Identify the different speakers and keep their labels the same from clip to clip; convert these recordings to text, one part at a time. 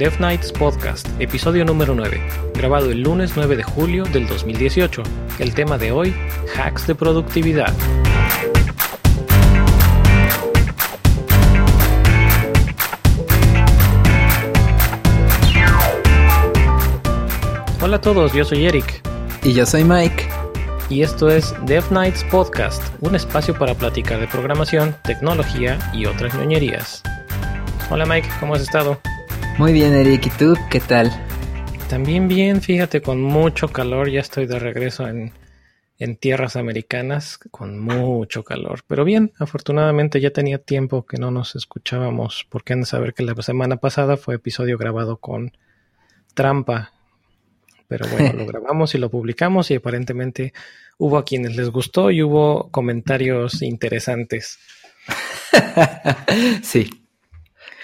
Speaker 1: Death Nights Podcast, episodio número 9, grabado el lunes 9 de julio del 2018. El tema de hoy, hacks de productividad. Hola a todos, yo soy Eric.
Speaker 2: Y yo soy Mike.
Speaker 1: Y esto es Dev Nights Podcast, un espacio para platicar de programación, tecnología y otras ñoñerías. Hola Mike, ¿cómo has estado?
Speaker 2: Muy bien, Eric. ¿Y tú qué tal?
Speaker 1: También bien, fíjate, con mucho calor. Ya estoy de regreso en, tierras americanas, con mucho calor. Pero bien, afortunadamente ya tenía tiempo que no nos escuchábamos, porque han de saber que la semana pasada fue episodio grabado con trampa. Pero bueno, lo grabamos y lo publicamos y aparentemente hubo a quienes les gustó y hubo comentarios interesantes.
Speaker 2: sí,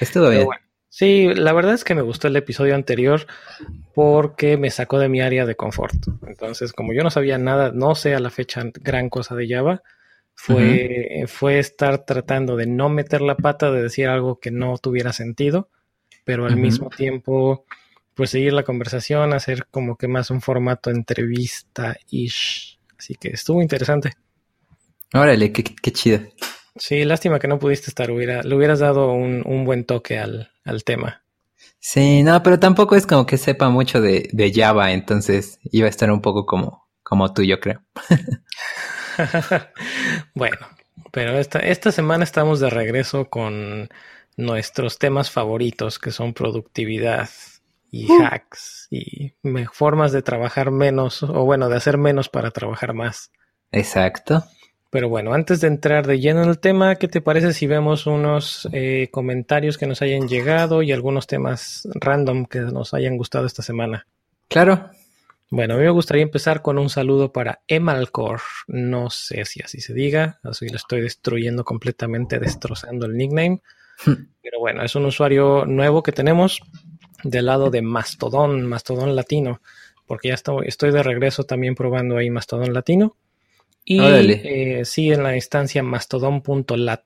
Speaker 2: estuvo bien.
Speaker 1: Sí, la verdad es que me gustó el episodio anterior porque me sacó de mi área de confort. Entonces, como yo no sabía nada, no sé a la fecha gran cosa de Java, fue, fue estar tratando de no meter la pata, de decir algo que no tuviera sentido, pero al mismo tiempo, pues seguir la conversación, hacer como que más un formato entrevista-ish. Así que estuvo interesante.
Speaker 2: Órale, qué, qué chido.
Speaker 1: Sí, lástima que no pudiste estar, hubiera, le hubieras dado un, un buen toque al, al, tema.
Speaker 2: Sí, no, pero tampoco es como que sepa mucho de, de Java, entonces iba a estar un poco como, como tú, yo creo.
Speaker 1: bueno, pero esta, esta semana estamos de regreso con nuestros temas favoritos, que son productividad y uh. hacks y formas de trabajar menos, o bueno, de hacer menos para trabajar más.
Speaker 2: Exacto.
Speaker 1: Pero bueno, antes de entrar de lleno en el tema, ¿qué te parece si vemos unos eh, comentarios que nos hayan llegado y algunos temas random que nos hayan gustado esta semana?
Speaker 2: Claro.
Speaker 1: Bueno, a mí me gustaría empezar con un saludo para Emalcor. No sé si así se diga, así lo estoy destruyendo completamente, destrozando el nickname. Pero bueno, es un usuario nuevo que tenemos del lado de Mastodon, Mastodon Latino, porque ya estoy, estoy de regreso también probando ahí Mastodon Latino. Y eh, sí, en la instancia mastodon.lat.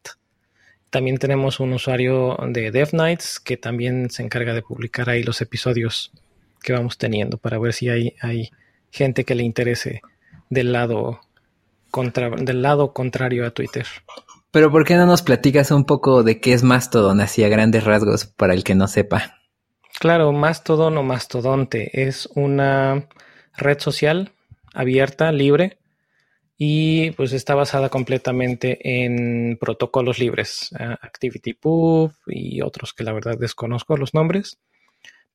Speaker 1: También tenemos un usuario de DevNights que también se encarga de publicar ahí los episodios que vamos teniendo para ver si hay, hay gente que le interese del lado, contra, del lado contrario a Twitter.
Speaker 2: Pero ¿por qué no nos platicas un poco de qué es Mastodon, así a grandes rasgos, para el que no sepa?
Speaker 1: Claro, Mastodon o Mastodonte es una red social abierta, libre, y pues está basada completamente en protocolos libres, uh, ActivityPub y otros que la verdad desconozco los nombres.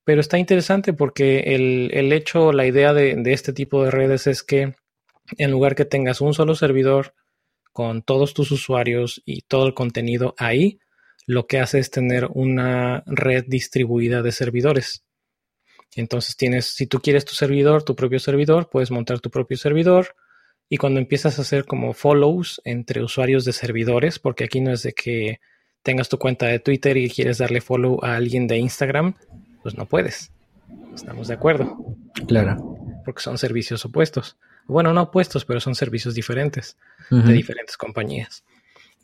Speaker 1: Pero está interesante porque el, hecho, la idea de, este tipo de redes es que en lugar que tengas un solo servidor con todos tus usuarios y todo el contenido ahí, lo que hace es tener una red distribuida de servidores. Entonces tienes, si tú quieres tu servidor, tu propio servidor, puedes montar tu propio servidor y cuando empiezas a hacer como follows entre usuarios de servidores, porque aquí no es de que tengas tu cuenta de Twitter y quieres darle follow a alguien de Instagram, pues no puedes. Estamos de acuerdo.
Speaker 2: Claro.
Speaker 1: Porque son servicios opuestos. Bueno, no opuestos, pero son servicios diferentes de diferentes compañías.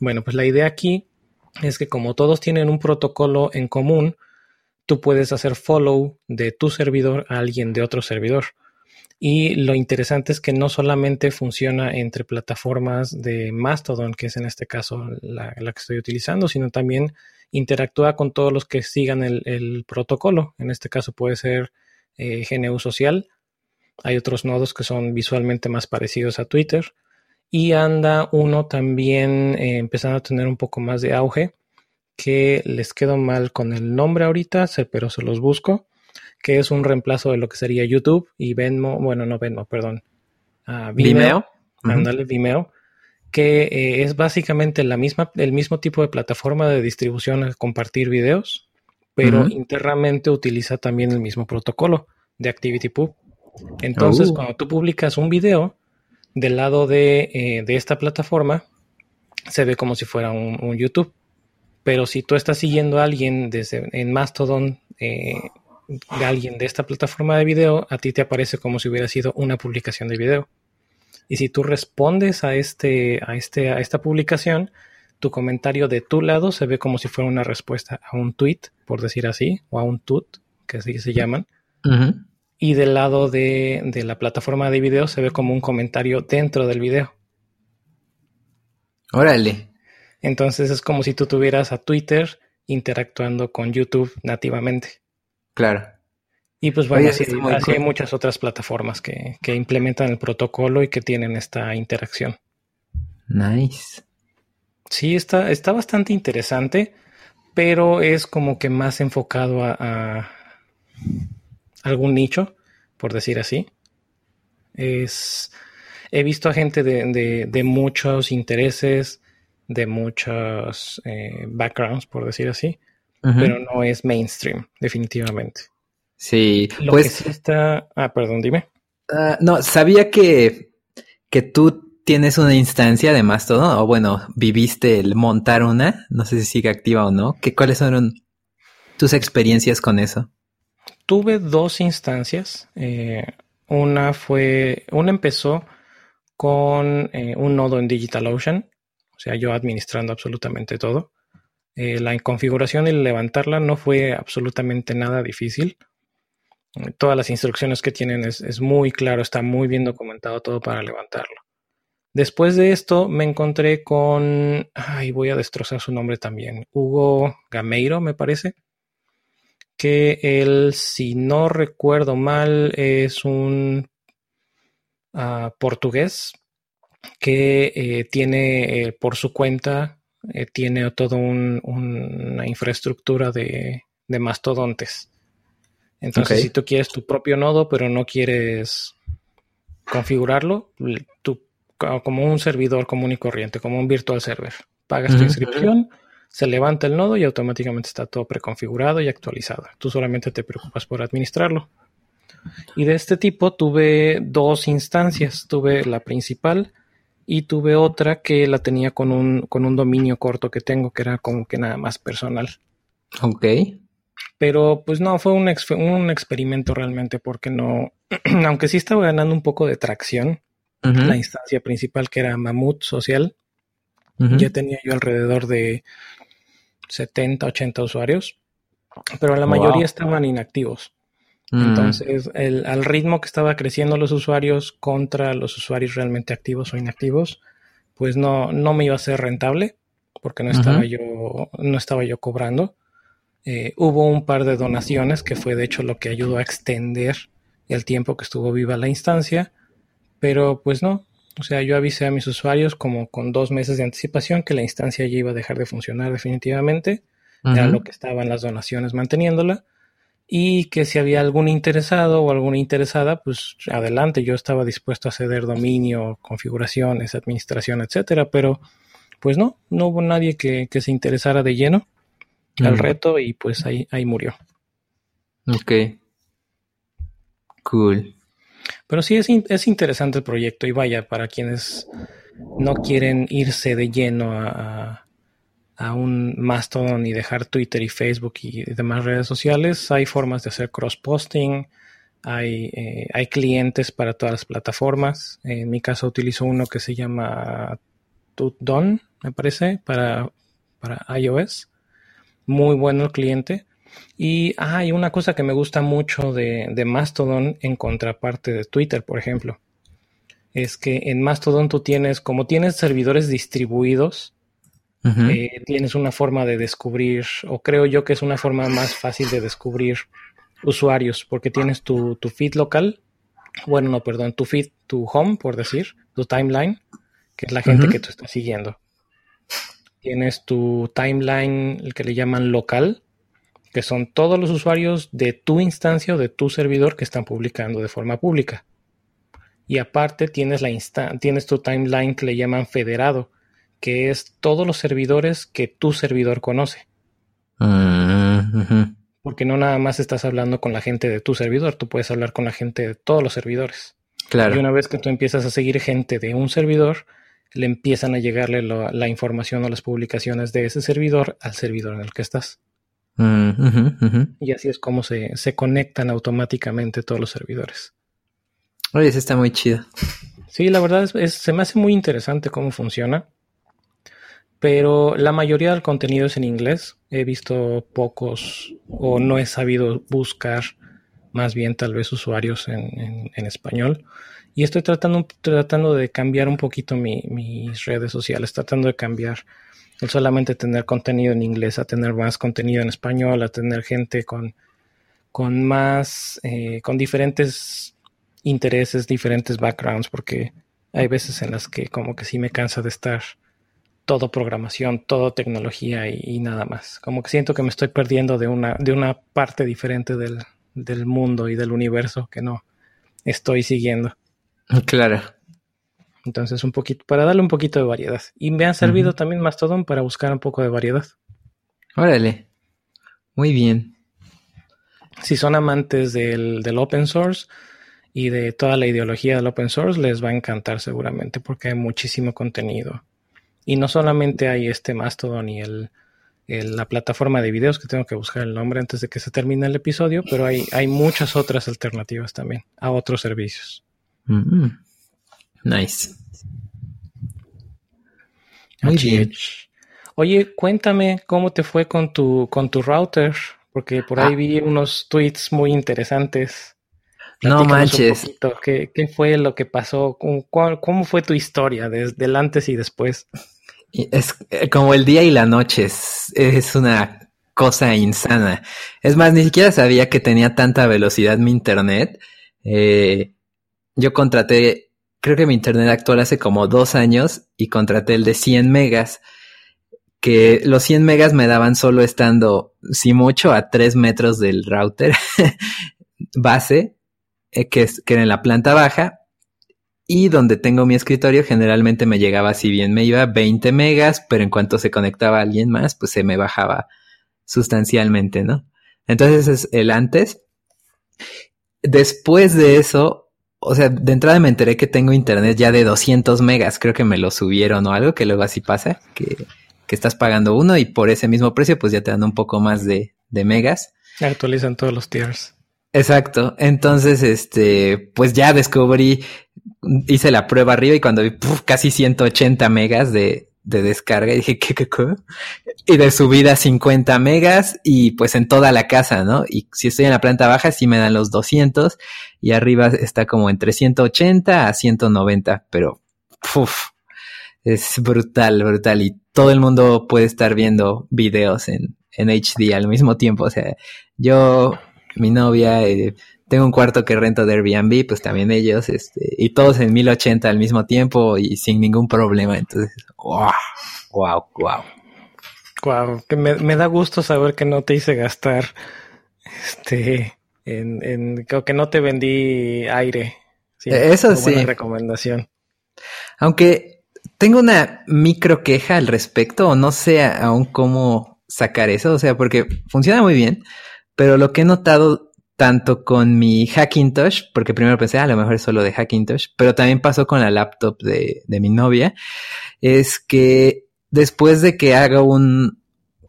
Speaker 1: Bueno, pues la idea aquí es que como todos tienen un protocolo en común, tú puedes hacer follow de tu servidor a alguien de otro servidor. Y lo interesante es que no solamente funciona entre plataformas de Mastodon, que es en este caso la, que estoy utilizando, sino también interactúa con todos los que sigan el, protocolo. En este caso puede ser eh, GNU Social. Hay otros nodos que son visualmente más parecidos a Twitter. Y anda uno también eh, empezando a tener un poco más de auge, que les quedo mal con el nombre ahorita, pero se los busco que es un reemplazo de lo que sería YouTube y Venmo, bueno, no Venmo, perdón.
Speaker 2: Uh, Vimeo.
Speaker 1: Vimeo. Vimeo. Que eh, es básicamente la misma, el mismo tipo de plataforma de distribución a compartir videos, pero internamente utiliza también el mismo protocolo de ActivityPub. Entonces, oh. cuando tú publicas un video del lado de, eh, de, esta plataforma, se ve como si fuera un, YouTube. Pero si tú estás siguiendo a alguien desde en Mastodon eh, de alguien de esta plataforma de video, a ti te aparece como si hubiera sido una publicación de video. Y si tú respondes a, este, a, este, a esta publicación, tu comentario de tu lado se ve como si fuera una respuesta a un tweet, por decir así, o a un tut, que así se llaman. Y del lado de, de, la plataforma de video se ve como un comentario dentro del video.
Speaker 2: Órale.
Speaker 1: Entonces es como si tú tuvieras a Twitter interactuando con YouTube nativamente.
Speaker 2: Claro.
Speaker 1: Y pues bueno, así, hay muchas otras plataformas que, que, implementan el protocolo y que tienen esta interacción.
Speaker 2: Nice.
Speaker 1: Sí, está, está bastante interesante, pero es como que más enfocado a, algún nicho, por decir así. Es, he visto a gente de, de, muchos intereses, de muchos eh, backgrounds, por decir así, pero no es mainstream, definitivamente.
Speaker 2: Sí,
Speaker 1: Lo pues. Que está... Ah, perdón, dime.
Speaker 2: Ah, no, sabía que, que tú tienes una instancia de Mastodon, o bueno, viviste el montar una, no sé si sigue activa o no. ¿Qué, ¿Cuáles fueron tus experiencias con eso?
Speaker 1: Tuve dos instancias. Eh, una fue, una empezó con eh, un nodo en DigitalOcean, o sea, yo administrando absolutamente todo. Eh, la configuración y levantarla no fue absolutamente nada difícil todas las instrucciones que tienen es, muy claro, está muy bien documentado todo para levantarlo. Después de esto me encontré con, ay, voy a destrozar su nombre también, Hugo Gameiro, me parece, que él, si no recuerdo mal, es un ah, portugués que eh, tiene eh, por su cuenta, eh, tiene toda una infraestructura de mastodontes. Entonces, si tú quieres tu propio nodo, pero no quieres configurarlo, tú, como un servidor común y corriente, como un virtual server, pagas tu inscripción, se levanta el nodo y automáticamente está todo preconfigurado y actualizado. Tú solamente te preocupas por administrarlo. Y de este tipo tuve dos instancias. Tuve la principal y tuve otra que la tenía con un, con un dominio corto que tengo, que era como que nada más personal.
Speaker 2: Ok.
Speaker 1: Pero pues no, fue un, un experimento realmente porque no, aunque sí estaba ganando un poco de tracción, la instancia principal que era Mamut Social, ya tenía yo alrededor de 70, 80 usuarios, pero la mayoría estaban inactivos. Mm. Entonces, el, al ritmo que estaba creciendo los usuarios contra los usuarios realmente activos o inactivos, pues no, no me iba a ser rentable porque no estaba yo, no estaba yo cobrando. Eh, hubo un par de donaciones que fue de hecho lo que ayudó a extender el tiempo que estuvo viva la instancia, pero pues no, o sea, yo avisé a mis usuarios como con dos meses de anticipación que la instancia ya iba a dejar de funcionar definitivamente, era lo que estaban las donaciones manteniéndola, y que si había algún interesado o alguna interesada, pues adelante, yo estaba dispuesto a ceder dominio, configuraciones, administración, etcétera, pero pues no, no hubo nadie que se interesara de lleno al reto y pues ahí, ahí murió.
Speaker 2: Ok. Cool.
Speaker 1: Pero sí es, es interesante el proyecto y vaya, para quienes no quieren irse de lleno a, a un Mastodon y dejar Twitter y Facebook y demás redes sociales, hay formas de hacer cross-posting, hay, eh, hay clientes para todas las plataformas. En mi caso utilizo uno que se llama TutDon, me parece, para, para iOS muy bueno el cliente. Y hay una cosa que me gusta mucho de, de, Mastodon en contraparte de Twitter, por ejemplo. Es que en Mastodon tú tienes, como tienes servidores distribuidos, eh, tienes una forma de descubrir, o creo yo que es una forma más fácil de descubrir usuarios, porque tienes tu, tu feed local, bueno, no, perdón, tu feed, tu home, por decir, tu timeline, que es la gente que tú estás siguiendo. Tienes tu timeline, el que le llaman local, que son todos los usuarios de tu instancia o de tu servidor que están publicando de forma pública. Y aparte tienes, la tienes tu timeline que le llaman federado, que es todos los servidores que tu servidor conoce.
Speaker 2: Mm,
Speaker 1: Porque no nada más estás hablando con la gente de tu servidor, tú puedes hablar con la gente de todos los servidores.
Speaker 2: Claro.
Speaker 1: Y una vez que tú empiezas a seguir gente de un servidor, le empiezan a llegarle la información o las publicaciones de ese servidor al servidor en el que estás.
Speaker 2: Mm,
Speaker 1: y así es como se, conectan automáticamente todos los servidores.
Speaker 2: Oye, eso está muy chido.
Speaker 1: Sí, la verdad es, se me hace muy interesante cómo funciona. Pero la mayoría del contenido es en inglés. He visto pocos o no he sabido buscar más bien tal vez usuarios en, español. Y estoy tratando, tratando de cambiar un poquito mis redes sociales, tratando de cambiar el solamente tener contenido en inglés a tener más contenido en español, a tener gente con, con más, eh, con diferentes intereses, diferentes backgrounds, porque hay veces en las que como que sí me cansa de estar todo programación, todo tecnología y, nada más. Como que siento que me estoy perdiendo de una, de una parte diferente del, del mundo y del universo que no estoy siguiendo.
Speaker 2: Claro.
Speaker 1: Entonces, un poquito, para darle un poquito de variedad. Y me ha servido también Mastodon para buscar un poco de variedad.
Speaker 2: Órale. Muy bien.
Speaker 1: Si son amantes del, del, open source y de toda la ideología del open source, les va a encantar seguramente porque hay muchísimo contenido. Y no solamente hay este Mastodon y el, la plataforma de videos, que tengo que buscar el nombre antes de que se termine el episodio, pero hay, hay muchas otras alternativas también a otros servicios.
Speaker 2: Mm-hmm. Nice. Muy bien.
Speaker 1: Oye, cuéntame cómo te fue con tu, con tu router, porque por ahí ah. vi unos tweets muy interesantes.
Speaker 2: no manches.
Speaker 1: ¿Qué, ¿Qué, fue lo que pasó? ¿Cómo, ¿Cómo, fue tu historia desde el antes y después?
Speaker 2: Es eh, como el día y la noche, es, una cosa insana. Es más, ni siquiera sabía que tenía tanta velocidad mi internet. Eh, yo contraté, creo que mi internet actual hace como dos años y contraté el de 100 megas, que los 100 megas me daban solo estando, si mucho, a 3 metros del router base, eh, que, es, que era en la planta baja, y donde tengo mi escritorio generalmente me llegaba, si bien me iba 20 megas, pero en cuanto se conectaba alguien más, pues se me bajaba sustancialmente, ¿no? Entonces es el antes. Después de eso, o sea, de entrada me enteré que tengo internet ya de 200 megas, creo que me lo subieron o algo, que luego así pasa, que, que estás pagando uno y por ese mismo precio pues ya te dan un poco más de, de megas.
Speaker 1: Actualizan todos los tiers.
Speaker 2: Exacto. Entonces, este, pues ya descubrí, hice la prueba arriba y cuando vi casi 180 megas de, de descarga, dije, ¿qué, qué? Y de subida 50 megas y pues en toda la casa, ¿no? Y si estoy en la planta baja, sí me dan los 200 y arriba está como entre 180 a 190, pero, es brutal, brutal. Y todo el mundo puede estar viendo videos en, en HD al mismo tiempo. O sea, yo mi novia, eh, tengo un cuarto que rento de Airbnb, pues también ellos, este, y todos en 1080 al mismo tiempo y sin ningún problema. Entonces, wow, wow, wow.
Speaker 1: Wow, que me, da gusto saber que no te hice gastar, este, en, en que no te vendí aire.
Speaker 2: Eso sí.
Speaker 1: recomendación.
Speaker 2: Aunque tengo una micro queja al respecto, o no sé aún cómo sacar eso, o sea, porque funciona muy bien, pero lo que he notado tanto con mi Hackintosh, porque primero pensé, ah, a lo mejor es solo de Hackintosh, pero también pasó con la laptop de, de mi novia, es que después de que haga un,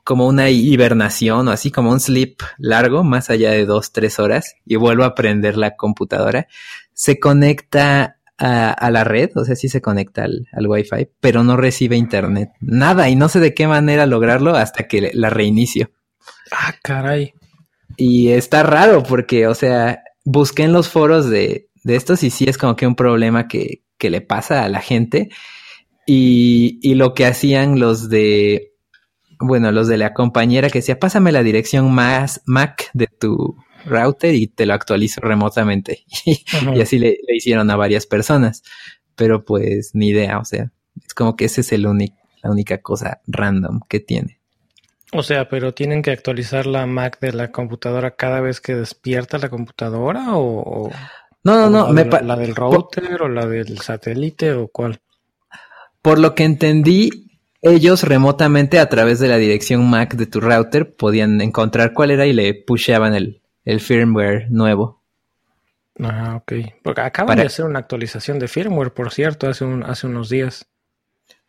Speaker 2: como una hibernación o así como un sleep largo, más allá de dos, tres horas, y vuelvo a prender la computadora, se conecta a, la red, o sea, sí se conecta al, al Wi-Fi, pero no recibe internet. Nada, y no sé de qué manera lograrlo hasta que la reinicio.
Speaker 1: Ah, caray.
Speaker 2: Y está raro porque, o sea, busqué en los foros de, de estos y sí es como que un problema que, que le pasa a la gente. Y, y lo que hacían los de, bueno, los de la compañera que decía, pásame la dirección más Mac de tu router y te lo actualizo remotamente. y así le, le, hicieron a varias personas. Pero pues ni idea, o sea, es como que ese es el único, la única cosa random que tiene.
Speaker 1: O sea, pero tienen que actualizar la Mac de la computadora cada vez que despierta la computadora o,
Speaker 2: no, no, no,
Speaker 1: la, la del router o la del satélite o cuál.
Speaker 2: Por lo que entendí, ellos remotamente a través de la dirección MAC de tu router podían encontrar cuál era y le pusheaban el, el firmware nuevo.
Speaker 1: Ah, ok. Porque acaban de hacer una actualización de firmware, por cierto, hace, un, hace unos días.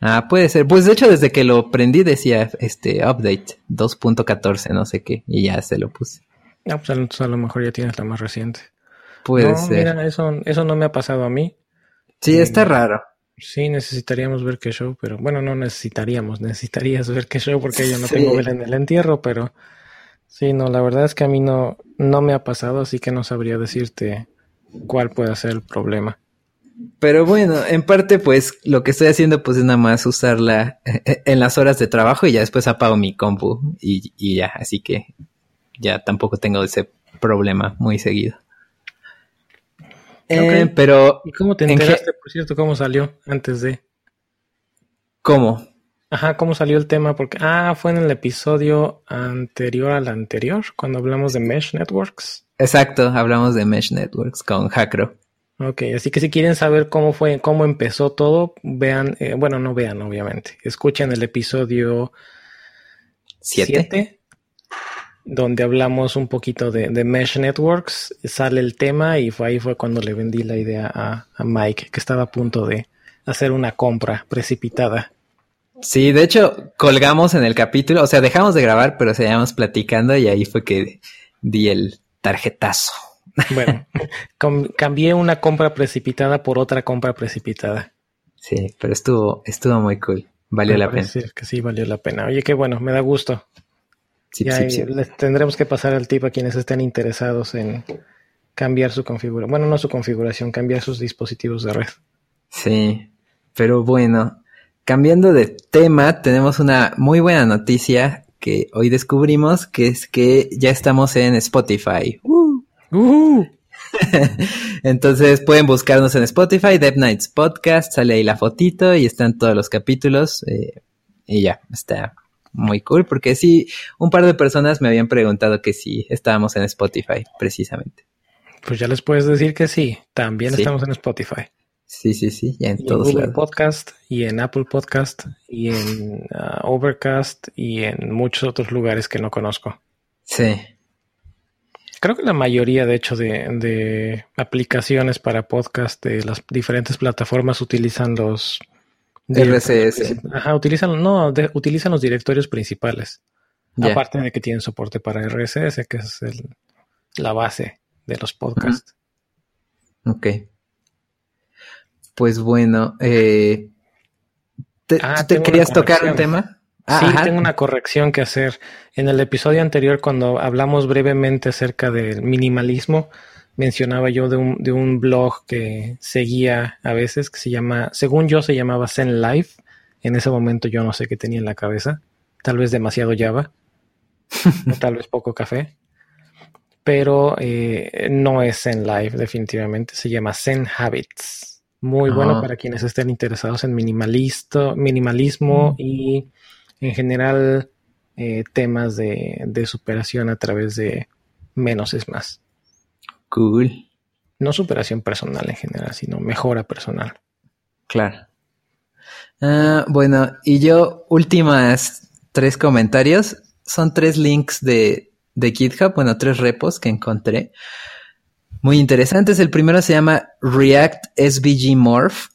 Speaker 2: Ah, puede ser. Pues de hecho, desde que lo prendí decía este update 2.14, no sé qué, y ya se lo puse.
Speaker 1: Ah, pues a lo mejor ya tienes la más reciente.
Speaker 2: Puede ser.
Speaker 1: Mira, eso, eso no me ha pasado a mí.
Speaker 2: Sí, está raro.
Speaker 1: Sí, necesitaríamos ver qué show, pero bueno, no necesitaríamos, necesitarías ver qué show porque yo no tengo ver en el entierro, pero sí, no, la verdad es que a mí no, no me ha pasado, así que no sabría decirte cuál puede ser el problema.
Speaker 2: Pero bueno, en parte pues lo que estoy haciendo pues es nada más usarla en las horas de trabajo y ya después apago mi compu y, y ya, así que ya tampoco tengo ese problema muy seguido.
Speaker 1: Eh, pero. ¿Y cómo te enteraste, por cierto, cómo salió antes de?
Speaker 2: ¿Cómo?
Speaker 1: Ajá, ¿cómo salió el tema? Porque, ah, fue en el episodio anterior al anterior, cuando hablamos de Mesh Networks.
Speaker 2: Exacto, hablamos de Mesh Networks con Hackro.
Speaker 1: Ok, así que si quieren saber cómo fue, cómo empezó todo, vean, eh, bueno, no vean, obviamente. Escuchen el episodio 7 donde hablamos un poquito de, Mesh Networks, sale el tema y fue ahí fue cuando le vendí la idea a, Mike, que estaba a punto de hacer una compra precipitada.
Speaker 2: Sí, de hecho, colgamos en el capítulo, o sea, dejamos de grabar, pero seguíamos platicando y ahí fue que di el tarjetazo.
Speaker 1: Bueno, cambié una compra precipitada por otra compra precipitada.
Speaker 2: Sí, pero estuvo, estuvo muy cool. Valió la pena.
Speaker 1: Que sí, valió la pena. Oye, qué bueno, me da gusto les tendremos que pasar el tip a quienes estén interesados en cambiar su configuración. Bueno, no su configuración, cambiar sus dispositivos de red.
Speaker 2: Sí, pero bueno, cambiando de tema, tenemos una muy buena noticia que hoy descubrimos, que es que ya estamos en Spotify. Uh. Uh. Entonces pueden buscarnos en Spotify, Dev Nights Podcast, sale ahí la fotito y están todos los capítulos. Eh, y ya, está muy cool, porque sí, un par de personas me habían preguntado que si estábamos en Spotify, precisamente.
Speaker 1: Pues ya les puedes decir que sí, también estamos en Spotify.
Speaker 2: Sí, sí, sí, ya en todos
Speaker 1: en Google Podcast y en Apple Podcast y en uh, Overcast y en muchos otros lugares que no conozco.
Speaker 2: Sí.
Speaker 1: Creo que la mayoría, de hecho, de, de aplicaciones para podcast de las diferentes plataformas utilizan los
Speaker 2: RCS.
Speaker 1: Ajá, utilizan, no, utilizan los directorios principales. Aparte de que tienen soporte para RSS, que es la base de los podcasts.
Speaker 2: Ok. Pues bueno, eh, ¿te, ah, querías tocar un tema?
Speaker 1: Ah, sí, tengo una corrección que hacer. En el episodio anterior, cuando hablamos brevemente acerca del minimalismo, mencionaba yo de un, de un blog que seguía a veces, que se llama, según yo se llamaba Zen Life. En ese momento yo no sé qué tenía en la cabeza. Tal vez demasiado Java, tal vez poco café. Pero eh, no es Zen Life, definitivamente. Se llama Zen Habits. Muy bueno para quienes estén interesados en minimalismo mm. y en general eh, temas de, de superación a través de menos es más.
Speaker 2: Cool.
Speaker 1: No superación personal en general, sino mejora personal.
Speaker 2: Claro. Ah, bueno, y yo, últimas tres comentarios. Son tres links de, de GitHub, bueno, tres repos que encontré. Muy interesantes. El primero se llama React SVG Morph.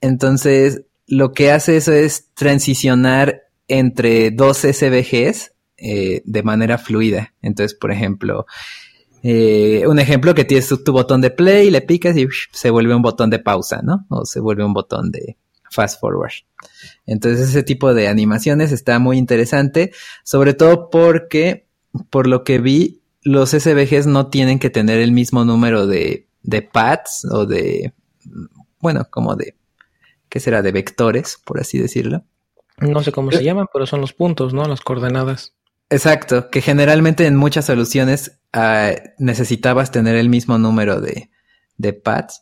Speaker 2: Entonces, lo que hace eso es transicionar entre dos SVGs eh, de manera fluida. Entonces, por ejemplo, eh, un ejemplo que tienes tu, botón de play, le picas y se vuelve un botón de pausa, ¿no? O se vuelve un botón de fast forward. Entonces ese tipo de animaciones está muy interesante, sobre todo porque, por lo que vi, los SVGs no tienen que tener el mismo número de, de pads o de, bueno, como de, ¿qué será? De vectores, por así decirlo.
Speaker 1: No sé cómo se llaman, pero son los puntos, ¿no? Las coordenadas.
Speaker 2: Exacto, que generalmente en muchas soluciones ah, necesitabas tener el mismo número de, de pads.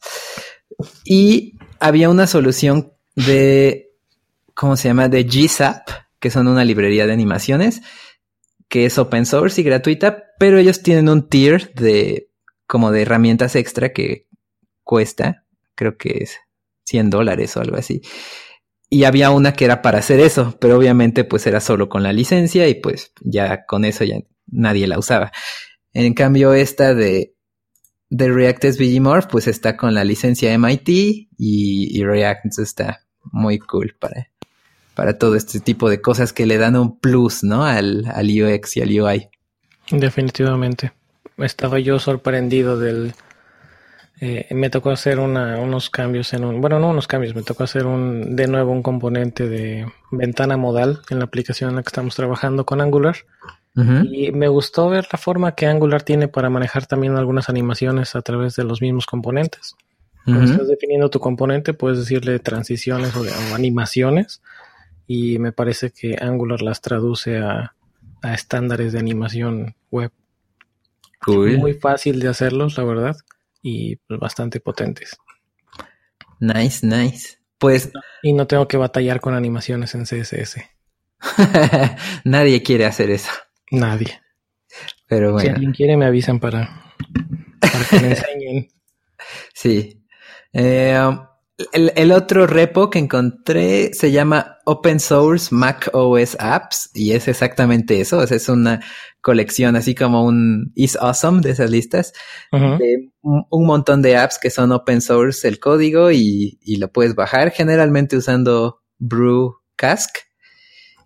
Speaker 2: Y había una solución de, ¿cómo se llama? De GZAP, que son una librería de animaciones, que es open source y gratuita, pero ellos tienen un tier de, como de herramientas extra que cuesta, creo que es 100 dólares o algo así y había una que era para hacer eso, pero obviamente pues era solo con la licencia y pues ya con eso ya nadie la usaba. En cambio esta de, de React SVG Morph pues está con la licencia MIT y, React está muy cool para, para todo este tipo de cosas que le dan un plus, ¿no? Al, al UX y al UI.
Speaker 1: Definitivamente. Estaba yo sorprendido del eh, me tocó hacer unos cambios en un, bueno, no unos cambios, me tocó hacer un, de nuevo un componente de ventana modal en la aplicación en la que estamos trabajando con Angular. Y me gustó ver la forma que Angular tiene para manejar también algunas animaciones a través de los mismos componentes. Cuando estás definiendo tu componente, puedes decirle transiciones o, animaciones. Y me parece que Angular las traduce a, estándares de animación web. Muy fácil de hacerlos, la verdad y pues, bastante potentes.
Speaker 2: Nice, nice. Pues.
Speaker 1: Y no tengo que batallar con animaciones en CSS.
Speaker 2: Nadie quiere hacer eso.
Speaker 1: Nadie.
Speaker 2: Pero bueno.
Speaker 1: Si alguien quiere, me avisan para, para que me enseñen.
Speaker 2: Sí. Eh, el, otro repo que encontré se llama Open Source Mac OS Apps y es exactamente eso. es una colección, así como un Is Awesome de esas listas, de un, montón de apps que son open source el código y, lo puedes bajar generalmente usando Brewcask.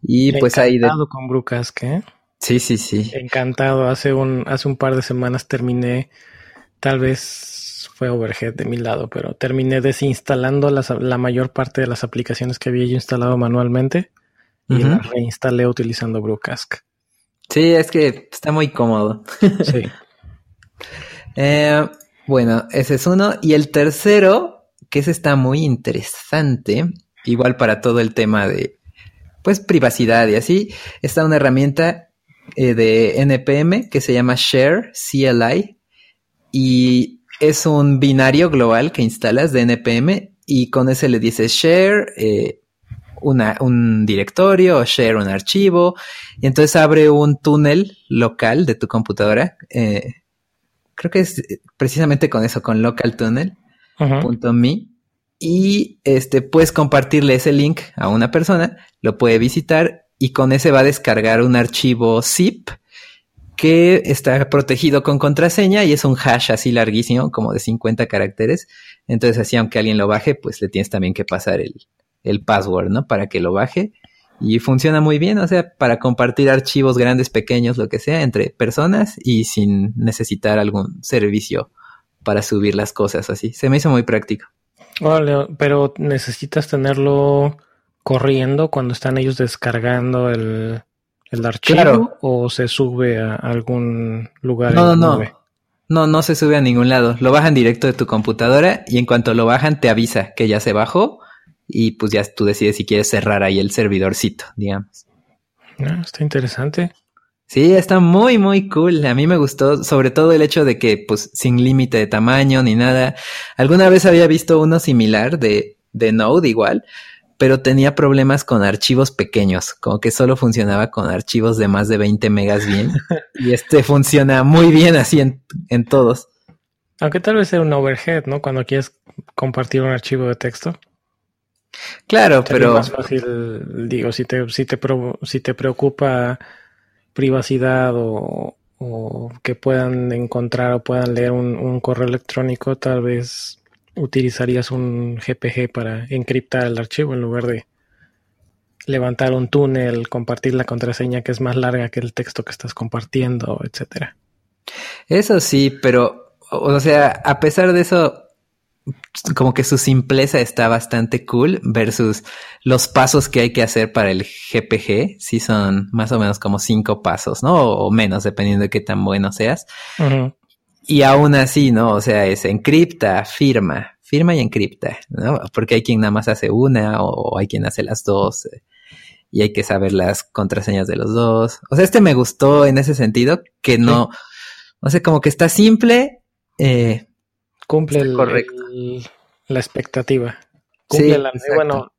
Speaker 2: Y pues ahí
Speaker 1: de... con Brewcask, ¿eh?
Speaker 2: Sí, sí, sí.
Speaker 1: Encantado. Hace un, hace un par de semanas terminé, tal vez fue overhead de mi lado, pero terminé desinstalando la mayor parte de las aplicaciones que había yo instalado manualmente y las reinstalé utilizando Brewcask.
Speaker 2: Sí, es que está muy cómodo.
Speaker 1: Sí.
Speaker 2: Eh, bueno, ese es uno. Y el tercero, que ese está muy interesante, igual para todo el tema de, pues, privacidad y así, está una herramienta eh, de NPM que se llama Share CLI y es un binario global que instalas de NPM y con ese le dices Share eh, un directorio o share un archivo y entonces abre un túnel local de tu computadora. Eh, creo que es precisamente con eso, con local tunnel. y este puedes compartirle ese link a una persona, lo puede visitar y con ese va a descargar un archivo zip que está protegido con contraseña y es un hash así larguísimo, como de 50 caracteres. Entonces así aunque alguien lo baje, pues le tienes también que pasar el, el password, ¿no? Para que lo baje. Y funciona muy bien, o sea, para compartir archivos grandes, pequeños, lo que sea, entre personas y sin necesitar algún servicio para subir las cosas así. Se me hizo muy práctico.
Speaker 1: Vale, pero necesitas tenerlo corriendo cuando están ellos descargando el, el archivo o se sube a algún lugar.
Speaker 2: No, no, no. No, no se sube a ningún lado. Lo bajan directo de tu computadora y en cuanto lo bajan te avisa que ya se bajó y pues ya tú decides si quieres cerrar ahí el servidorcito, digamos.
Speaker 1: Ah, está interesante.
Speaker 2: Sí, está muy, muy cool. A mí me gustó, sobre todo el hecho de que, pues, sin límite de tamaño ni nada. Alguna vez había visto uno similar de, de Node igual, pero tenía problemas con archivos pequeños, como que solo funcionaba con archivos de más de 20 megas bien. y este funciona muy bien así en, en todos.
Speaker 1: Aunque tal vez sea un overhead, ¿no? Cuando quieres compartir un archivo de texto.
Speaker 2: Claro, pero...
Speaker 1: más fácil, digo, si te, si te, si te preocupa privacidad o, que puedan encontrar o puedan leer un, correo electrónico, tal vez utilizarías un GPG para encriptar el archivo en lugar de levantar un túnel, compartir la contraseña que es más larga que el texto que estás compartiendo, etcétera.
Speaker 2: Eso sí, pero, o sea, a pesar de eso, como que su simpleza está bastante cool versus los pasos que hay que hacer para el GPG. Sí son más o menos como cinco pasos, ¿no? O, menos, dependiendo de qué tan bueno seas. Y aún así, ¿no? O sea, es encripta, firma, firma y encripta, ¿no? Porque hay quien nada más hace una o, hay quien hace las dos. Eh, y hay que saber las contraseñas de los dos. O sea, este me gustó en ese sentido, que no, o sea, como que está simple, eh,
Speaker 1: Cumple la expectativa. Cumple la, bueno,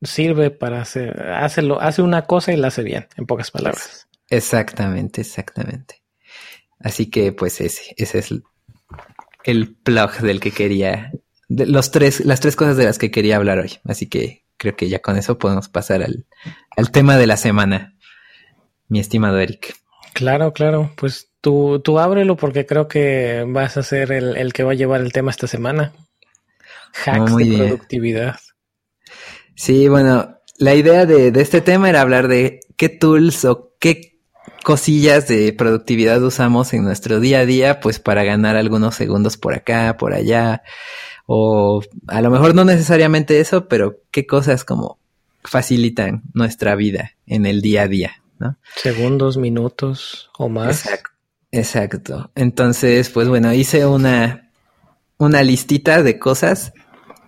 Speaker 1: sirve para hacer, hace, hace una cosa y la hace bien, en pocas palabras.
Speaker 2: Exactamente, exactamente. Así que pues ese, ese es el, plug del que quería, de los tres, las tres cosas de las que quería hablar hoy. Así que creo que ya con eso podemos pasar al, al tema de la semana, mi estimado Eric.
Speaker 1: Claro, claro. Pues tú, tú ábrelo porque creo que vas a ser el, que va a llevar el tema esta semana. Hacks de productividad.
Speaker 2: Sí, bueno, la idea de, este tema era hablar de qué tools o qué cosillas de productividad usamos en nuestro día a día, pues para ganar algunos segundos por acá, por allá, o a lo mejor no necesariamente eso, pero qué cosas como facilitan nuestra vida en el día a día, ¿no?
Speaker 1: Segundos, minutos o más.
Speaker 2: Exacto. Exacto. Entonces, pues bueno, hice una, una listita de cosas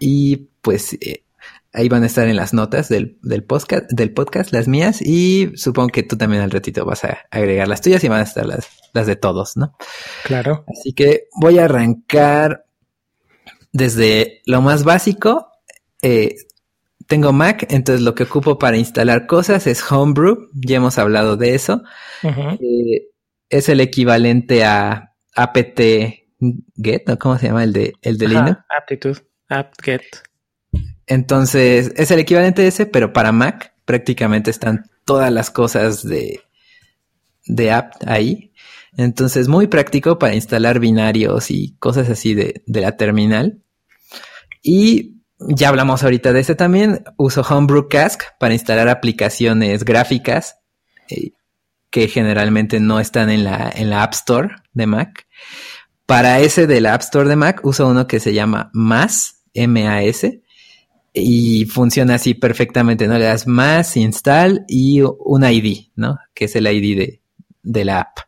Speaker 2: y pues eh, ahí van a estar en las notas del, del, podcast, del podcast, las mías, y supongo que tú también al ratito vas a agregar las tuyas y van a estar las, las de todos, ¿no?
Speaker 1: Claro.
Speaker 2: Así que voy a arrancar desde lo más básico. Eh, tengo Mac, entonces lo que ocupo para instalar cosas es Homebrew, ya hemos hablado de eso. Eh, es el equivalente a apt get, ¿no? ¿Cómo se llama el de, el de Linux?
Speaker 1: Aptitude, apt-get.
Speaker 2: Entonces, es el equivalente de ese, pero para Mac prácticamente están todas las cosas de, de apt ahí. Entonces, muy práctico para instalar binarios y cosas así de, de la terminal. Y ya hablamos ahorita de ese también. Uso Homebrew Cask para instalar aplicaciones gráficas eh, que generalmente no están en la, en la App Store de Mac. Para ese de la App Store de Mac uso uno que se llama MAS, M-A-S, y funciona así perfectamente, ¿no? Le das más, install y un ID, ¿no? Que es el ID de, de la app.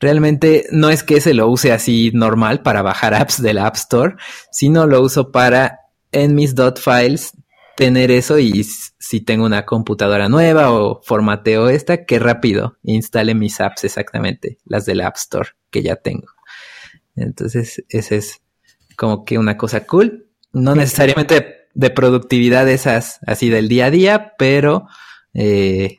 Speaker 2: Realmente no es que se lo use así normal para bajar apps de la App Store, sino lo uso para en mis dot files tener eso y si tengo una computadora nueva o formateo esta, que rápido instale mis apps exactamente, las de la App Store que ya tengo. Entonces, ese es como que una cosa cool. No necesariamente de productividad esas así del día a día, pero eh,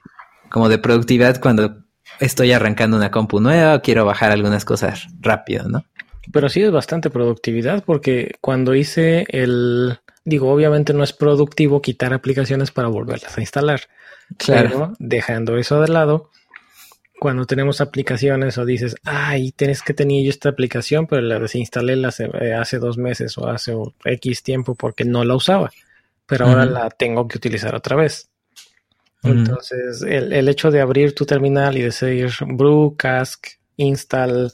Speaker 2: como de productividad cuando estoy arrancando una compu nueva, quiero bajar algunas cosas rápido, ¿no?
Speaker 1: Pero sí es bastante productividad porque cuando hice el, digo, obviamente no es productivo quitar aplicaciones para volverlas a instalar. Claro. Pero dejando eso de lado, cuando tenemos aplicaciones o dices, ay, tienes que tener yo esta aplicación, pero la desinstalé hace, eh, hace dos meses o hace X tiempo porque no la usaba, pero ahora la tengo que utilizar otra vez. Entonces, el, el, hecho de abrir tu terminal y decir brew, cask, install,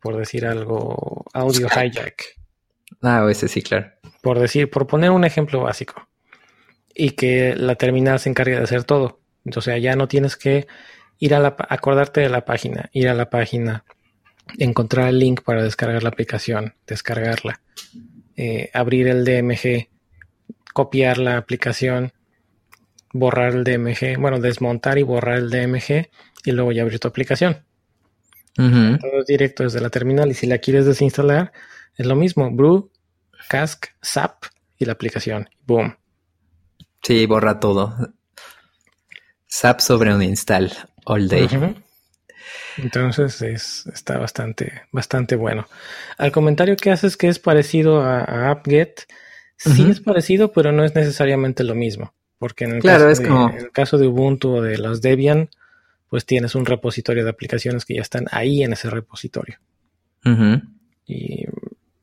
Speaker 1: por decir algo, audio hijack.
Speaker 2: Ah, ese sí, claro.
Speaker 1: Por decir, por poner un ejemplo básico. Y que la terminal se encargue de hacer todo. Entonces, ya no tienes que ir a la, acordarte de la página, ir a la página, encontrar el link para descargar la aplicación, descargarla, eh, abrir el DMG, copiar la aplicación, borrar el DMG, bueno, desmontar y borrar el DMG y luego ya abrir tu aplicación. Todo es directo desde la terminal y si la quieres desinstalar, es lo mismo, brew, cask, zap y la aplicación. Boom.
Speaker 2: Sí, borra todo. Zap sobre un install all day.
Speaker 1: Entonces es, está bastante, bastante bueno. Al comentario que haces que es parecido a, AppGet, sí es parecido, pero no es necesariamente lo mismo. Porque en el, caso, de, en el caso de Ubuntu o de los Debian, pues tienes un repositorio de aplicaciones que ya están ahí en ese repositorio. Y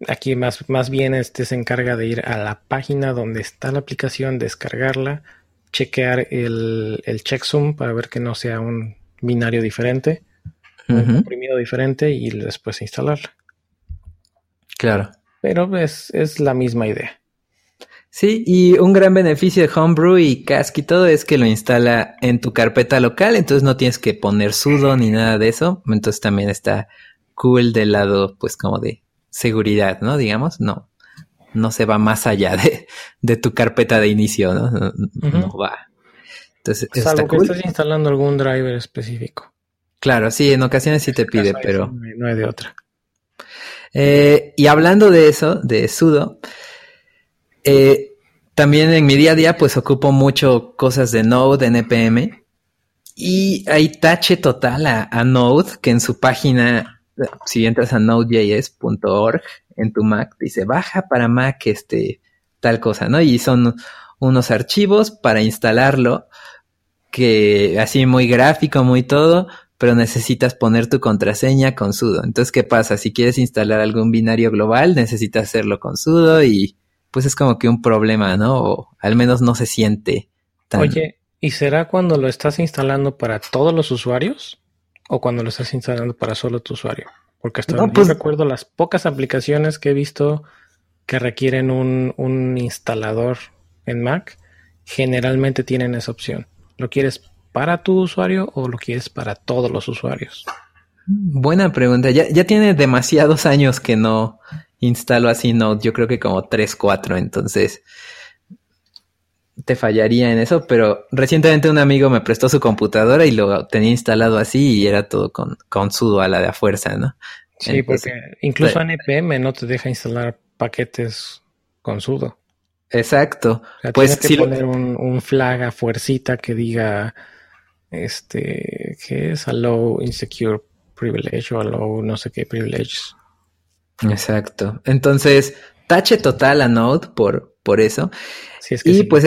Speaker 1: aquí más, más bien este se encarga de ir a la página donde está la aplicación, descargarla, chequear el, el checksum para ver que no sea un binario diferente, un comprimido diferente y después instalarla.
Speaker 2: Claro.
Speaker 1: Pero es, es la misma idea.
Speaker 2: Sí, y un gran beneficio de Homebrew y Cask y todo es que lo instala en tu carpeta local, entonces no tienes que poner sudo ni nada de eso. Entonces también está cool del lado, pues como de seguridad, ¿no? Digamos, no, no se va más allá de, de tu carpeta de inicio, ¿no? No, va.
Speaker 1: Entonces, Salvo que estés instalando algún driver específico.
Speaker 2: Claro, sí, en ocasiones sí te pide, pero...
Speaker 1: No hay de otra.
Speaker 2: Eh, y hablando de eso, de sudo, eh, también en mi día a día pues ocupo mucho cosas de Node, NPM. Y hay tache total a, Node que en su página, si entras a nodejs.org en tu Mac, dice baja para Mac este tal cosa, ¿no? Y son unos archivos para instalarlo que así muy gráfico, muy todo, pero necesitas poner tu contraseña con sudo. Entonces, ¿qué pasa? Si quieres instalar algún binario global, necesitas hacerlo con sudo y pues es como que un problema, ¿no? O al menos no se siente
Speaker 1: tan... Oye, ¿y será cuando lo estás instalando para todos los usuarios? o cuando lo estás instalando para solo tu usuario? Porque hasta no, pues, recuerdo las pocas aplicaciones que he visto que requieren un, un instalador en Mac, generalmente tienen esa opción. ¿Lo quieres para tu usuario o lo quieres para todos los usuarios?
Speaker 2: Buena pregunta. Ya, ya tiene demasiados años que no instalo así Node. Yo creo que como 3, 4. Entonces te fallaría en eso. Pero recientemente un amigo me prestó su computadora y lo tenía instalado así y era todo con, con sudo a la de a fuerza, ¿no?
Speaker 1: Sí, porque incluso NPM no te deja instalar paquetes con sudo.
Speaker 2: Exacto.
Speaker 1: pues tienes que poner un, un, flag a fuercita que diga este que es allow insecure privilege o allow no sé qué privileges.
Speaker 2: Exacto. Entonces, tache total a Node por, por eso. y pues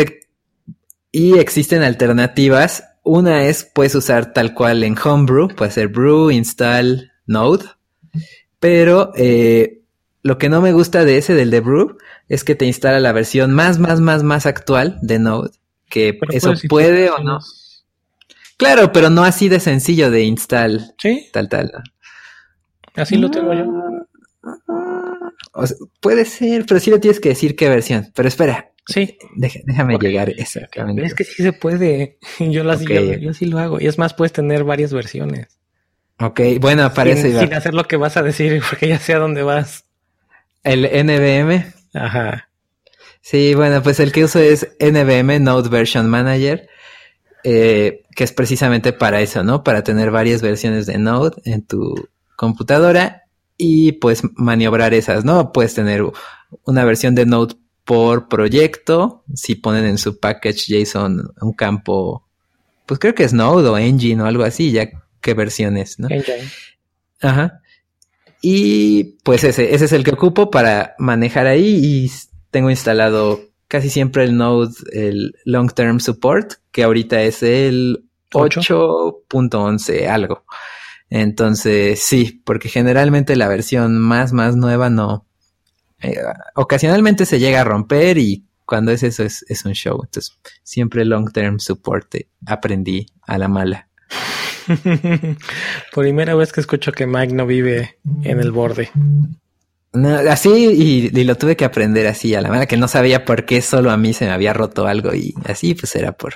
Speaker 2: y existen alternativas. Una es puedes usar tal cual en Homebrew, puede ser brew, install, Node. Pero eh, lo que no me gusta de ese, del de Brew, es que te instala la versión más, más, más, más actual de Node. Que eso puede o no. Claro, pero no así de sencillo de install.
Speaker 1: Sí.
Speaker 2: Tal, tal.
Speaker 1: Así lo tengo yo.
Speaker 2: puede ser, pero sí le tienes que decir qué versión. Pero espera.
Speaker 1: Sí.
Speaker 2: déjame llegar exactamente.
Speaker 1: Es que sí se puede. Yo, lo yo, sí lo hago. Y es más, puedes tener varias versiones.
Speaker 2: Ok, bueno, aparece.
Speaker 1: Sin, sin hacer lo que vas a decir, porque ya sé a dónde vas.
Speaker 2: El NVM.
Speaker 1: Ajá.
Speaker 2: Sí, bueno, pues el que uso es NVM Node Version Manager, eh, que es precisamente para eso, ¿no? Para tener varias versiones de Node en tu computadora y pues maniobrar esas, ¿no? Puedes tener una versión de Node por proyecto, si ponen en su package JSON un campo, pues creo que es Node o Engine o algo así, ya qué versiones, ¿no?
Speaker 1: Engine.
Speaker 2: Ajá. Y pues ese, ese es el que ocupo para manejar ahí y tengo instalado casi siempre el Node, el Long Term Support, que ahorita es el 8.11 algo. Entonces, sí, porque generalmente la versión más, más nueva no. Eh, ocasionalmente se llega a romper y cuando es eso es, es un show. Entonces, siempre long term support aprendí a la mala.
Speaker 1: Primera vez que escucho que Mike no vive en el borde.
Speaker 2: así y, lo tuve que aprender así a la manera que no sabía por qué solo a mí se me había roto algo y así pues era por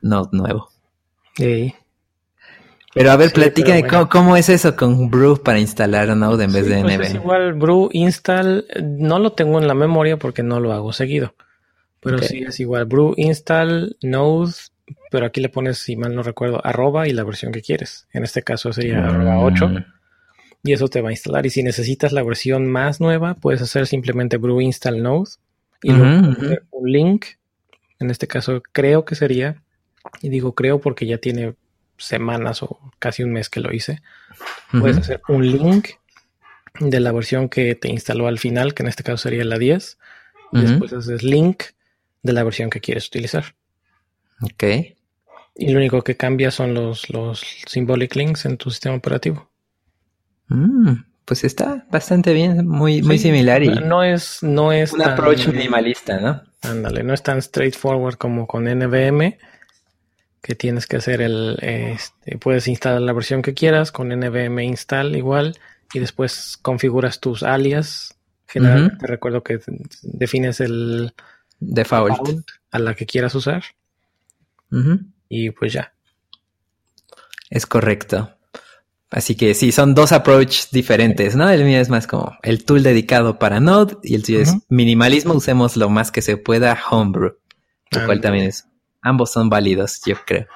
Speaker 2: no nuevo. Pero a ver, platica ¿cómo, es eso con Brew para instalar Node en vez de
Speaker 1: pues Es igual, Brew install, no lo tengo en la memoria porque no lo hago seguido. Pero sí es igual, Brew install Node pero aquí le pones, si mal no recuerdo, arroba y la versión que quieres. En este caso sería arroba 8. Mm. Y eso te va a instalar. Y si necesitas la versión más nueva, puedes hacer simplemente brew install node y luego un link. En este caso creo que sería, y digo creo porque ya tiene semanas o casi un mes que lo hice. Puedes hacer un link de la versión que te instaló al final, que en este caso sería la 10. Y después haces link de la versión que quieres utilizar.
Speaker 2: Ok.
Speaker 1: Y lo único que cambia son los, los symbolic links en tu sistema operativo.
Speaker 2: Mm, pues está bastante bien, muy, muy similar y
Speaker 1: no es, no es
Speaker 2: un approach minimalista, ¿no?
Speaker 1: Ándale, no es tan straightforward como con NVM, que tienes que hacer el, este, puedes instalar la versión que quieras con NVM install igual y después configuras tus alias. Generalmente recuerdo que defines el
Speaker 2: default
Speaker 1: a la que quieras usar. Y pues ya.
Speaker 2: Es correcto. Así que sí, son dos approaches diferentes, ¿no? El mío es más como el tool dedicado para Node y el tuyo es minimalismo, usemos lo más que se pueda Homebrew, lo cual también es, ambos son válidos, yo creo.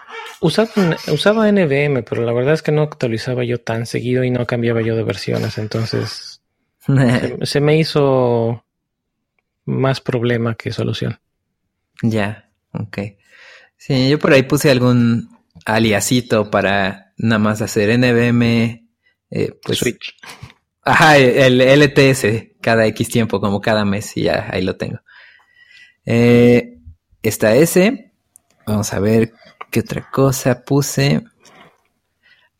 Speaker 1: Usaba, usaba NVM, pero la verdad es que no actualizaba yo tan seguido y no cambiaba yo de versiones, entonces se me hizo más problema que solución.
Speaker 2: Ya, ok. Sí, yo por ahí puse algún aliasito para nada más hacer NVM. Eh, pues,
Speaker 1: Switch.
Speaker 2: Ajá, el LTS cada X tiempo, como cada mes, y ya ahí lo tengo. Eh, está ese. Vamos a ver qué otra cosa puse.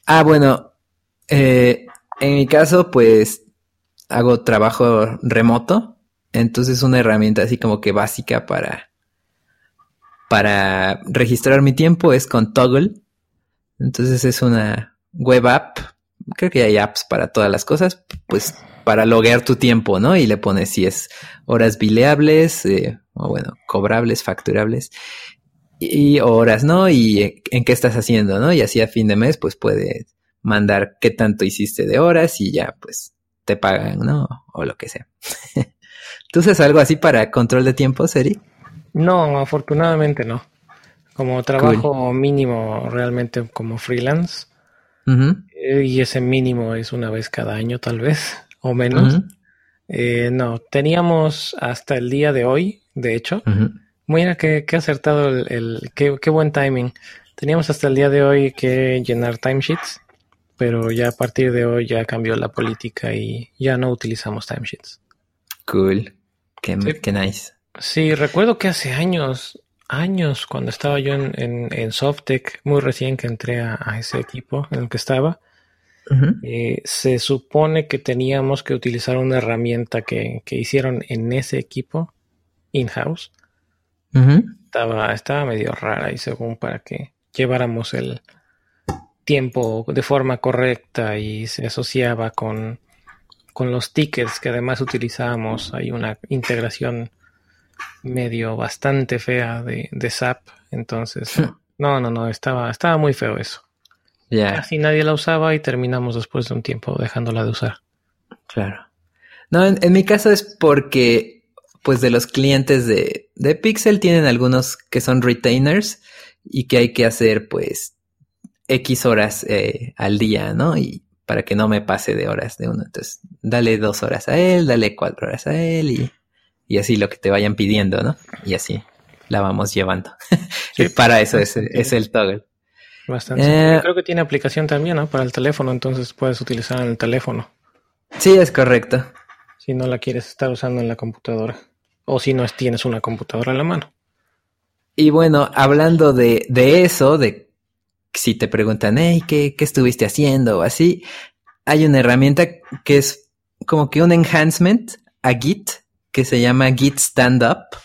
Speaker 2: Ah, bueno. Eh, en mi caso, pues hago trabajo remoto. Entonces, una herramienta así como que básica para para registrar mi tiempo es con Toggle. Entonces es una, web app, creo que hay apps para todas las cosas, pues para loguear tu tiempo, ¿no? Y le pones si es horas bileables, eh, o bueno, cobrables, facturables, y horas, ¿no? Y en qué estás haciendo, ¿no? Y así a fin de mes, pues puedes mandar qué tanto hiciste de horas y ya, pues te pagan, ¿no? O lo que sea. ¿Tú haces algo así para control de tiempo, Seri?
Speaker 1: No, afortunadamente no. Como trabajo mínimo realmente como freelance. Eh, y ese mínimo es una vez cada año tal vez, o menos. Eh, no, teníamos hasta el día de hoy, de hecho. Mira qué, acertado el, qué, qué, buen timing. Teníamos hasta el día de hoy que llenar timesheets, pero ya a partir de hoy ya cambió la política y ya no utilizamos timesheets.
Speaker 2: Cool. Qué, qué nice.
Speaker 1: Sí, recuerdo que hace años, años, cuando estaba yo en, en, en Softec, muy recién que entré a, ese equipo en el que estaba, eh, se supone que teníamos que utilizar una herramienta que, que hicieron en ese equipo, in-house. Estaba, estaba medio rara y según para que lleváramos el tiempo de forma correcta y se asociaba con, con los tickets que además utilizábamos. Hay una integración medio bastante fea de, de SAP. Entonces, no, no, no, estaba, estaba muy feo eso. Ya. Casi nadie la usaba y terminamos después de un tiempo dejándola de usar.
Speaker 2: Claro. No, en, mi caso es porque, pues, de los clientes de, de Pixel tienen algunos que son retainers y que hay que hacer, pues, X horas eh, al día, ¿no? Y para que no me pase de horas de uno. Entonces, dale dos horas a él, dale cuatro horas a él y y así lo que te vayan pidiendo, ¿no? Y así la vamos llevando. para eso es, el toggle.
Speaker 1: Bastante. Eh, creo que tiene aplicación también, ¿no? Para el teléfono, entonces puedes utilizar en el teléfono.
Speaker 2: Sí, es correcto.
Speaker 1: Si no la quieres estar usando en la computadora. O si no tienes una computadora en la mano.
Speaker 2: Y bueno, hablando de, eso, de si te preguntan, hey, ¿qué, ¿qué estuviste haciendo? O así, hay una herramienta que es como que un enhancement a Git que se llama Git Stand Up.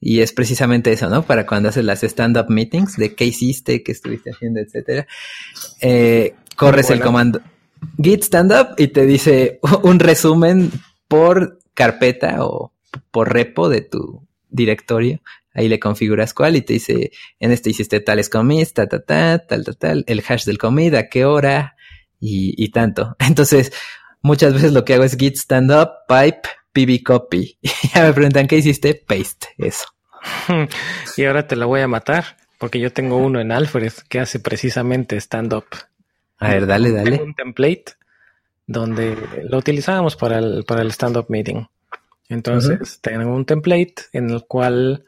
Speaker 2: Y es precisamente eso, ¿no? Para cuando haces las stand-up meetings de qué hiciste, qué estuviste haciendo, etcétera. Eh, corres el comando Git Stand Up y te dice un resumen por carpeta o por repo de tu directorio. Ahí le configuras cuál y te dice, en este hiciste tales commits, ta, ta, ta, tal, tal, tal, el hash del commit, a qué hora y, y tanto. Entonces, muchas veces lo que hago es git stand up, pipe, PB copy. Y ya me preguntan, ¿qué hiciste? Paste, eso.
Speaker 1: y ahora te la voy a matar, porque yo tengo uno en Alfred que hace precisamente stand-up.
Speaker 2: A ver, dale, dale.
Speaker 1: Tengo un template donde lo utilizábamos para el, para el stand-up meeting. Entonces, tengo un template en el cual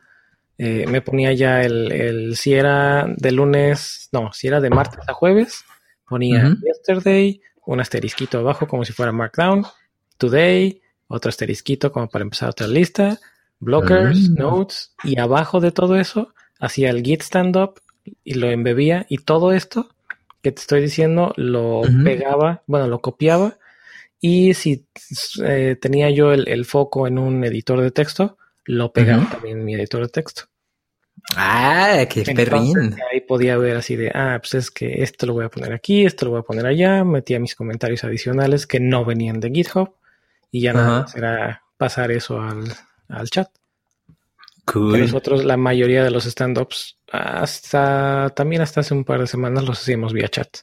Speaker 1: eh, me ponía ya el, el, si era de lunes, no, si era de martes a jueves, ponía yesterday, un asterisquito abajo como si fuera markdown, today, otro asterisquito como para empezar otra lista, blockers, ah. notes, y abajo de todo eso hacía el git stand up y lo embebía y todo esto que te estoy diciendo lo pegaba, bueno, lo copiaba y si eh, tenía yo el, foco en un editor de texto, lo pegaba también en mi editor de texto.
Speaker 2: Ah, qué perrín.
Speaker 1: Ahí podía ver así de, ah, pues es que esto lo voy a poner aquí, esto lo voy a poner allá, metía mis comentarios adicionales que no venían de GitHub y ya nada más era pasar eso al, chat. Cool. nosotros, la mayoría de los stand-ups, hasta también hasta hace un par de semanas los hacíamos vía chat.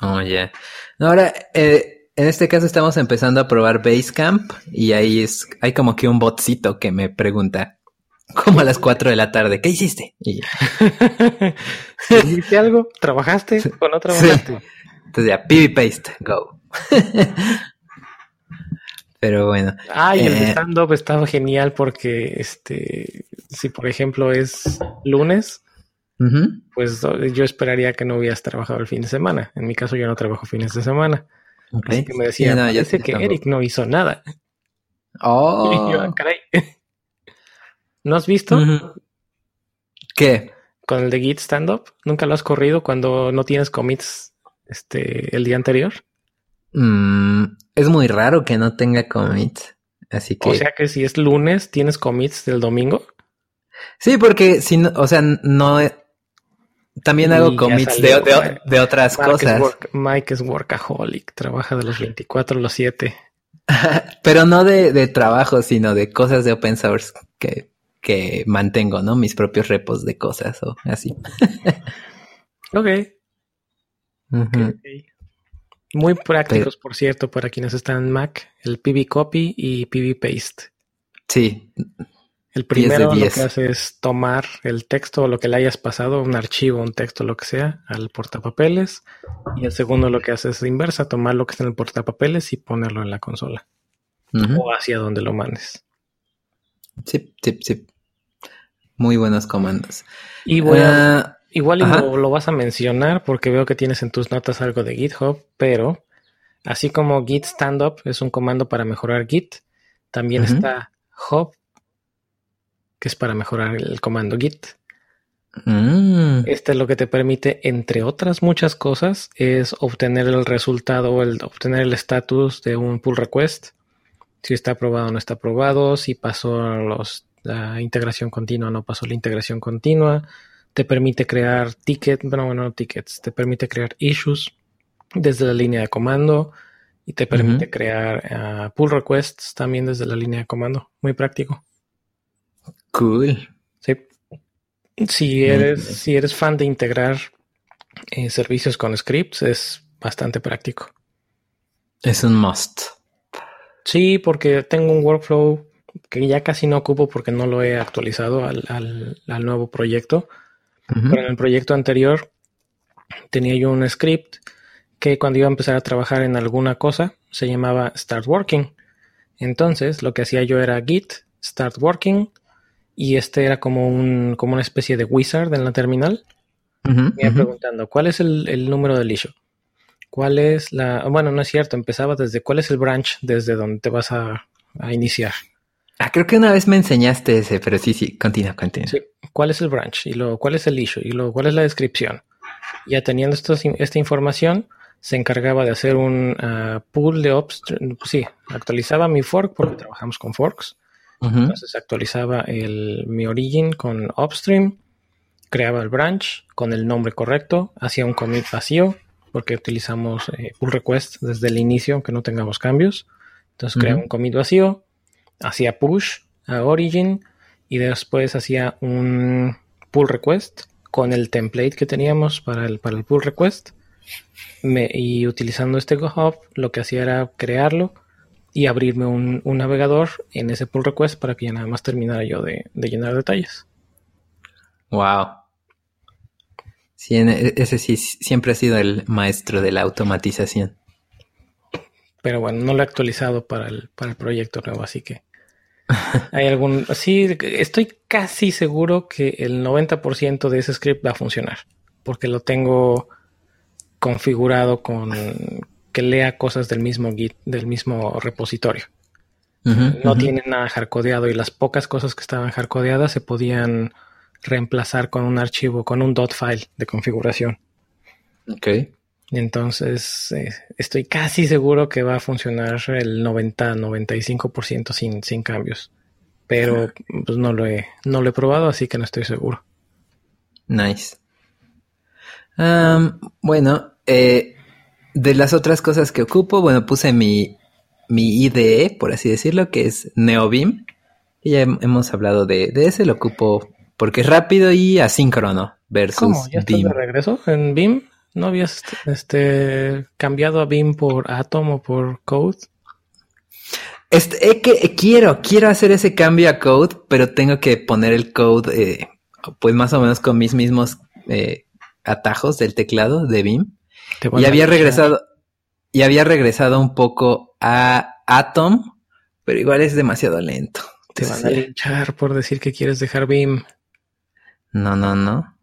Speaker 2: Oh, ya. Ahora, eh, en este caso estamos empezando a probar Basecamp y ahí es, hay como que un botcito que me pregunta, como a las 4 de la tarde, ¿qué hiciste? Y...
Speaker 1: ¿Hiciste algo? ¿Trabajaste o no trabajaste?
Speaker 2: Entonces ya, PB Paste, go. Pero bueno.
Speaker 1: Ah, y el eh, stand-up estaba genial porque, este, si por ejemplo es lunes, pues yo esperaría que no hubieras trabajado el fin de semana. En mi caso yo no trabajo fines de semana. Así que me decía, no, parece que Eric no hizo nada.
Speaker 2: Oh.
Speaker 1: ¿No has visto?
Speaker 2: ¿Qué?
Speaker 1: Con el de Git stand-up. ¿Nunca lo has corrido cuando no tienes commits este, el día anterior?
Speaker 2: Mm, es muy raro que no tenga commits. Así que.
Speaker 1: O sea que si es lunes, ¿tienes commits del domingo?
Speaker 2: Sí, porque si no, o sea, no, También hago commits de, de, otras cosas.
Speaker 1: Mike es workaholic, trabaja de los 24 a los 7.
Speaker 2: Pero no de, de, trabajo, sino de cosas de open source que, que mantengo, ¿no? Mis propios repos de cosas o así.
Speaker 1: ok. Muy prácticos, por cierto, para quienes están en Mac, el PV Copy y PV Paste.
Speaker 2: Sí.
Speaker 1: El primero lo que hace es tomar el texto o lo que le hayas pasado, un archivo, un texto, lo que sea, al portapapeles. Y el segundo lo que hace es inversa, tomar lo que está en el portapapeles y ponerlo en la consola. O hacia donde lo mandes.
Speaker 2: Sí, sí, sí. Muy buenos comandos.
Speaker 1: Y voy ah, igual lo, vas a mencionar porque veo que tienes en tus notas algo de GitHub, pero así como git standup es un comando para mejorar git, también está hub, que es para mejorar el comando git. Mm. Este es lo que te permite, entre otras muchas cosas, es obtener el resultado o el, obtener el estatus de un pull request. Si está aprobado o no está aprobado, si pasó los, la integración continua o no pasó la integración continua. Te permite crear tickets, bueno, bueno, no tickets, te permite crear issues desde la línea de comando y te permite crear ah, pull requests también desde la línea de comando. Muy práctico.
Speaker 2: Cool.
Speaker 1: Sí. Si eres, si eres fan de integrar eh, servicios con scripts, es bastante práctico.
Speaker 2: Es un must.
Speaker 1: Sí, porque tengo un workflow que ya casi no ocupo porque no lo he actualizado al, al, nuevo proyecto. Pero en el proyecto anterior tenía yo un script que cuando iba a empezar a trabajar en alguna cosa se llamaba Start Working. Entonces lo que hacía yo era git start working y este era como un como una especie de wizard en la terminal. me iba preguntando cuál es el, número del issue. ¿Cuál es la...? Bueno, no es cierto, empezaba desde cuál es el branch desde donde te vas a, iniciar.
Speaker 2: Ah, creo que una vez me enseñaste ese, pero sí, sí, continúa, continúa. Sí,
Speaker 1: ¿cuál es el branch? Y luego, ¿cuál es el issue? Y luego, ¿cuál es la descripción? Ya teniendo esta información, se encargaba de hacer un uh, pool de. Pues sí, actualizaba mi fork porque trabajamos con forks. Entonces actualizaba el, mi origin con upstream, creaba el branch con el nombre correcto, hacía un commit vacío porque utilizamos eh, pull request desde el inicio, aunque no tengamos cambios. Entonces creaba un commit vacío, hacía push a origin y después hacía un pull request con el template que teníamos para el, para el pull request. Y utilizando este GoHub lo que hacía era crearlo y abrirme un, navegador en ese pull request para que ya nada más terminara yo de, llenar detalles.
Speaker 2: Wow. Sí, e, ese sí siempre ha sido el maestro de la automatización.
Speaker 1: Pero bueno, no lo he actualizado para el, para el proyecto nuevo, así que hay algún... Sí, estoy casi seguro que el 90% de ese script va a funcionar, porque lo tengo configurado con que lea cosas del mismo Git, del mismo repositorio. no tiene nada hardcodeado y las pocas cosas que estaban hardcodeadas se podían reemplazar con un archivo, con un dot file de configuración.
Speaker 2: Ok.
Speaker 1: Entonces, eh, estoy casi seguro que va a funcionar el 90-95% sin, sin cambios. Pero pues no lo he, no lo he probado, así que no estoy seguro.
Speaker 2: Nice bueno, eh, de las otras cosas que ocupo, bueno, puse mi, mi IDE, por así decirlo, que es NeoBeam. Y ya hemos hablado de, ese, lo ocupo porque es rápido y asíncrono versus ¿Cómo?
Speaker 1: ¿Ya estás de regreso en Beam? ¿No habías este, cambiado a Beam por Atom o por Code?
Speaker 2: Este, que, quiero, quiero hacer ese cambio a Code, pero tengo que poner el Code, eh, pues más o menos con mis mismos eh, atajos del teclado de BIM. Y había regresado, y había regresado un poco a Atom, pero igual es demasiado lento.
Speaker 1: Te van a linchar por decir que quieres dejar BIM.
Speaker 2: No, no, no.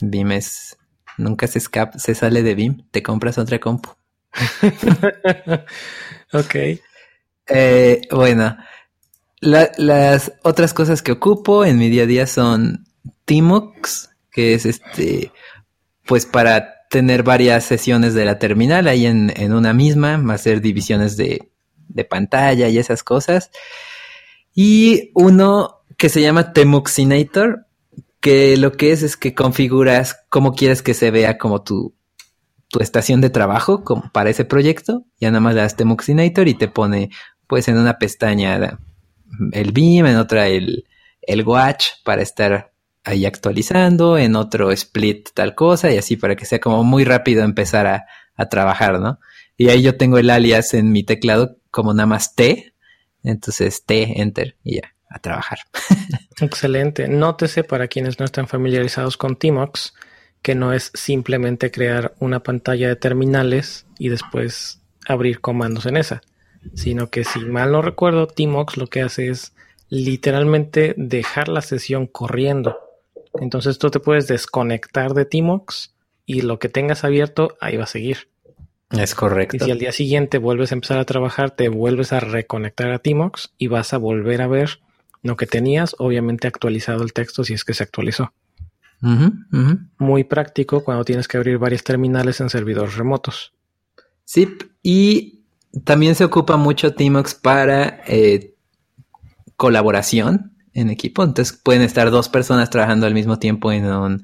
Speaker 2: BIM es. Nunca se escapa, se sale de BIM. Te compras otra compu.
Speaker 1: ok.
Speaker 2: Eh, bueno, las otras cosas que ocupo en mi día a día son Timox, que es este pues para tener varias sesiones de la terminal ahí en, una misma, hacer divisiones de, pantalla y esas cosas. Y uno que se llama Temuxinator, que lo que es es que configuras cómo quieres que se vea como tu, tu estación de trabajo para ese proyecto. Ya nada más le das Temuxinator y te pone, pues en una pestaña el Beam, en otra el, el Watch para estar ahí actualizando, en otro Split tal cosa y así para que sea como muy rápido empezar a, a trabajar, ¿no? Y ahí yo tengo el alias en mi teclado como nada más T, entonces T, Enter y ya, a trabajar.
Speaker 1: Excelente. Nótese para quienes no están familiarizados con Timox que no es simplemente crear una pantalla de terminales y después abrir comandos en esa, sino que si mal no recuerdo, Timox lo que hace es literalmente dejar la sesión corriendo. Entonces tú te puedes desconectar de Timox y lo que tengas abierto ahí va a seguir.
Speaker 2: Es correcto.
Speaker 1: Y si al día siguiente vuelves a empezar a trabajar, te vuelves a reconectar a Timox y vas a volver a ver lo que tenías, obviamente actualizado el texto si es que se actualizó. Muy práctico cuando tienes que abrir varias terminales en servidores remotos.
Speaker 2: Sí, y también se ocupa mucho Timox para eh, colaboración en equipo. Entonces pueden estar dos personas trabajando al mismo tiempo en un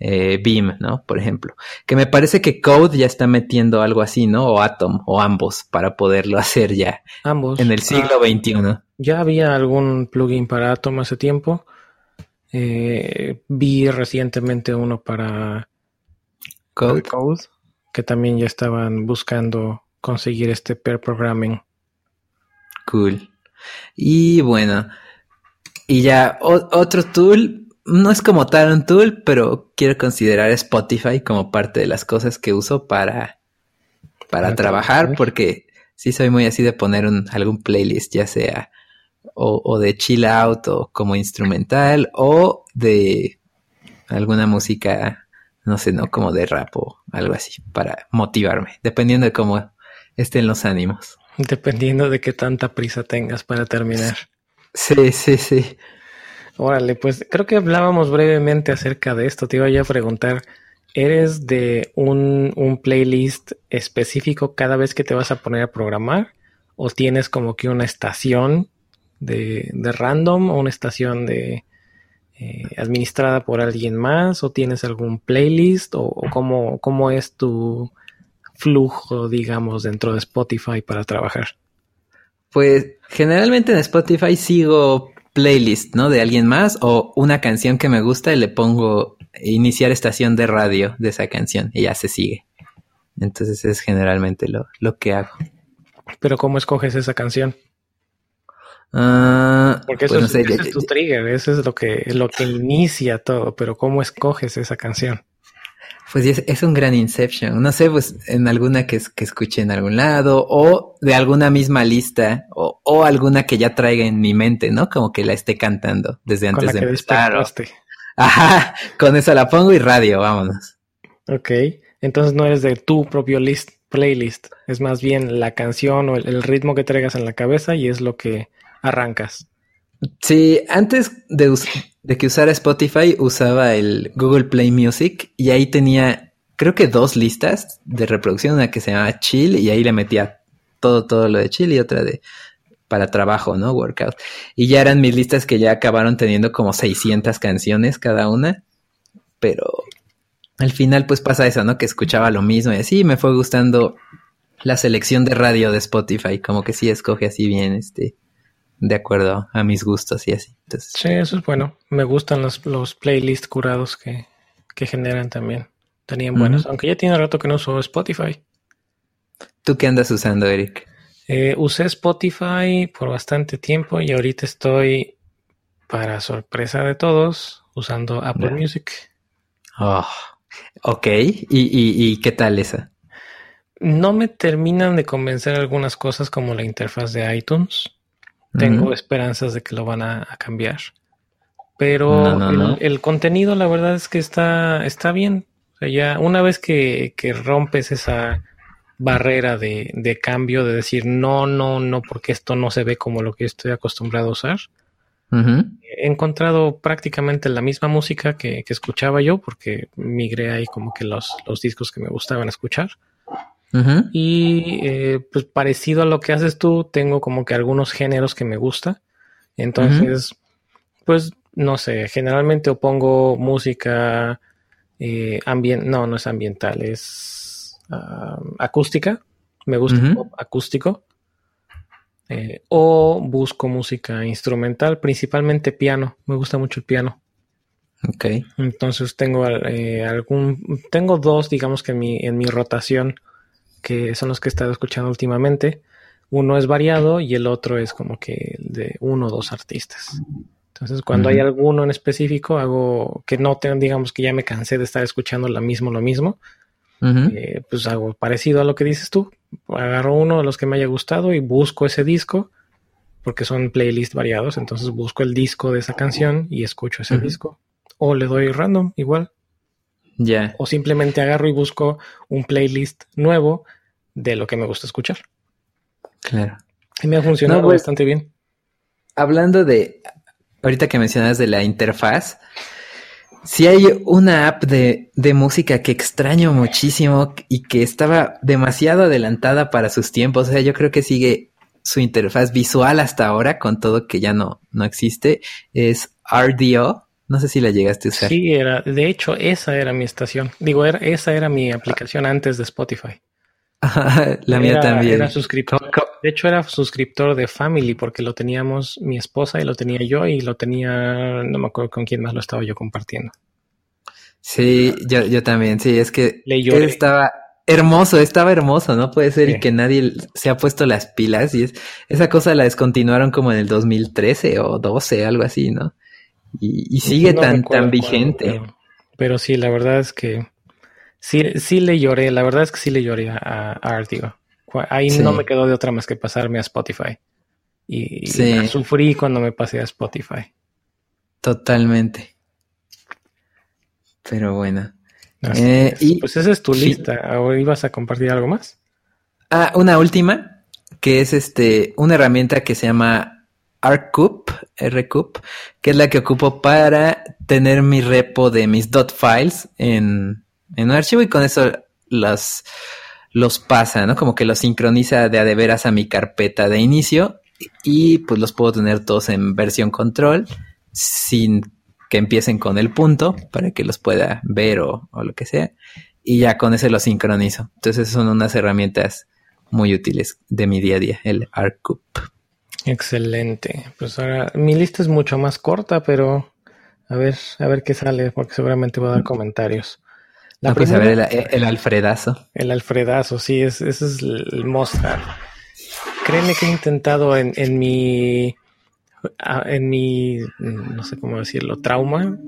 Speaker 2: eh, Beam, ¿no? Por ejemplo. Que me parece que Code ya está metiendo algo así, ¿no? O Atom, o ambos, para poderlo hacer ya.
Speaker 1: Ambos.
Speaker 2: En el siglo XXI.
Speaker 1: Ah, ya había algún plugin para Atom hace tiempo. Eh, vi recientemente uno para
Speaker 2: Code.
Speaker 1: que también ya estaban buscando conseguir este pair programming.
Speaker 2: Cool. Y bueno, y ya otro tool, no es como tal un tool, pero quiero considerar Spotify como parte de las cosas que uso para, para, trabajar, porque sí soy muy así de poner un, algún playlist, ya sea o, de chill out o como instrumental o de alguna música, no sé, no como de rap o algo así para motivarme, dependiendo de cómo estén los ánimos.
Speaker 1: Dependiendo de qué tanta prisa tengas para terminar.
Speaker 2: Sí, sí, sí.
Speaker 1: Órale, pues creo que hablábamos brevemente acerca de esto. Te iba a preguntar, ¿eres de un, un playlist específico cada vez que te vas a poner a programar? ¿O tienes como que una estación de, random o una estación de eh, administrada por alguien más o tienes algún playlist o, cómo, es tu flujo, digamos, dentro de Spotify para trabajar?
Speaker 2: Pues generalmente en Spotify sigo playlist, ¿no? De alguien más o una canción que me gusta y le pongo iniciar estación de radio de esa canción y ya se sigue. Entonces es generalmente lo, lo que hago.
Speaker 1: Pero ¿cómo escoges esa canción?
Speaker 2: Ah,
Speaker 1: Porque eso pues es, ese es tu trigger, eso es lo que, lo que inicia todo, pero ¿cómo escoges esa canción?
Speaker 2: Pues es, un gran Inception. No sé, pues en alguna que, que escuche en algún lado, o de alguna misma lista, o, o, alguna que ya traiga en mi mente, ¿no? Como que la esté cantando desde antes de empezar. Ajá, con eso la pongo y radio, vámonos.
Speaker 1: Ok, entonces no eres de tu propio list, playlist, es más bien la canción o el ritmo que traigas en la cabeza y es lo que arrancas.
Speaker 2: Sí, antes de, de, que usara Spotify usaba el Google Play Music y ahí tenía creo que dos listas de reproducción, una que se llamaba Chill y ahí le metía todo, todo lo de Chill y otra de para trabajo, ¿no? Workout. Y ya eran mis listas que ya acabaron teniendo como 600 canciones cada una, pero al final pues pasa eso, ¿no? Que escuchaba lo mismo y así me fue gustando la selección de radio de Spotify, como que sí escoge así bien este de acuerdo a mis gustos y así.
Speaker 1: sí, eso es bueno. Me gustan los, los playlists curados que, generan también. Tenían buenos, aunque ya tiene rato que no uso Spotify.
Speaker 2: ¿Tú qué andas usando, Eric?
Speaker 1: Eh, usé Spotify por bastante tiempo y ahorita estoy, para sorpresa de todos, usando Apple Music.
Speaker 2: Oh, ok. ¿Y, y, y qué tal esa?
Speaker 1: No me terminan de convencer algunas cosas como la interfaz de iTunes. Tengo esperanzas de que lo van a, cambiar. Pero el, contenido, la verdad es que está, está bien. ya una vez que, rompes esa barrera de, cambio, de decir no, no, no, porque esto no se ve como lo que estoy acostumbrado a usar, he encontrado prácticamente la misma música que, que, escuchaba yo, porque migré ahí como que los, los discos que me gustaban escuchar. Y eh, pues parecido a lo que haces tú, tengo como que algunos géneros que me gusta. Entonces, pues no sé, generalmente pongo música eh, no, no es ambiental, es acústica. Me gusta acústico. Eh, o busco música instrumental, principalmente piano. Me gusta mucho el piano.
Speaker 2: Ok.
Speaker 1: Entonces tengo eh, algún, tengo dos, digamos que en mi, en mi rotación, que son los que he estado escuchando últimamente. Uno es variado y el otro es como que de uno o dos artistas. Entonces, cuando hay alguno en específico, hago que no tengo, digamos que ya me cansé de estar escuchando lo mismo, lo mismo. Eh, pues hago parecido a lo que dices tú. Agarro uno de los que me haya gustado y busco ese disco, porque son playlists variados. Entonces busco el disco de esa canción y escucho ese disco. O le doy random, igual.
Speaker 2: Ya.
Speaker 1: O simplemente agarro y busco un playlist nuevo de lo que me gusta escuchar.
Speaker 2: Claro.
Speaker 1: Y me ha funcionado pues, bastante bien.
Speaker 2: Hablando de ahorita que mencionas de la interfaz, si hay una app de, de, música que extraño muchísimo y que estaba demasiado adelantada para sus tiempos. O sea, yo creo que sigue su interfaz visual hasta ahora, con todo que ya no, no existe. Es RDO. No sé si la llegaste a usar.
Speaker 1: Sí, era, de hecho, esa era mi estación. Digo, era, esa era mi aplicación antes de Spotify.
Speaker 2: la mía también.
Speaker 1: Era suscriptor. De hecho, era suscriptor de Family porque lo teníamos mi esposa y lo tenía yo y lo tenía, no me acuerdo con quién más lo estaba yo compartiendo.
Speaker 2: Sí, yo, yo también, sí, es que él estaba hermoso, estaba hermoso, no puede ser y que nadie se ha puesto las pilas y es, esa cosa la descontinuaron como en el 2013 o 12, algo así, ¿no? Y, sigue tan, tan vigente.
Speaker 1: pero sí, la verdad es que Sí, sí le lloré, la verdad es que sí le lloré a, a Ahí no me quedó de otra más que pasarme a Spotify. Y, sufrí cuando me pasé a Spotify.
Speaker 2: Totalmente. Pero bueno.
Speaker 1: Eh, y, pues esa es tu lista. ¿O ibas a compartir algo más?
Speaker 2: Ah, una última, que es este, una herramienta que se llama RCoop, RCoop, que es la que ocupo para tener mi repo de mis dot files en, en un archivo y con eso los, los pasa, ¿no? Como que los sincroniza de a de veras a mi carpeta de inicio y pues los puedo tener todos en versión control sin que empiecen con el punto para que los pueda ver o, lo que sea. Y ya con ese los sincronizo. Entonces son unas herramientas muy útiles de mi día a día, el ArcCoop.
Speaker 1: Excelente. Pues ahora mi lista es mucho más corta, pero a ver, a ver qué sale, porque seguramente voy a dar comentarios.
Speaker 2: La pues a ver el, Alfredazo.
Speaker 1: El Alfredazo, sí, es, ese es el mostrar. Créeme que he intentado en, en mi en mi no sé cómo decirlo, trauma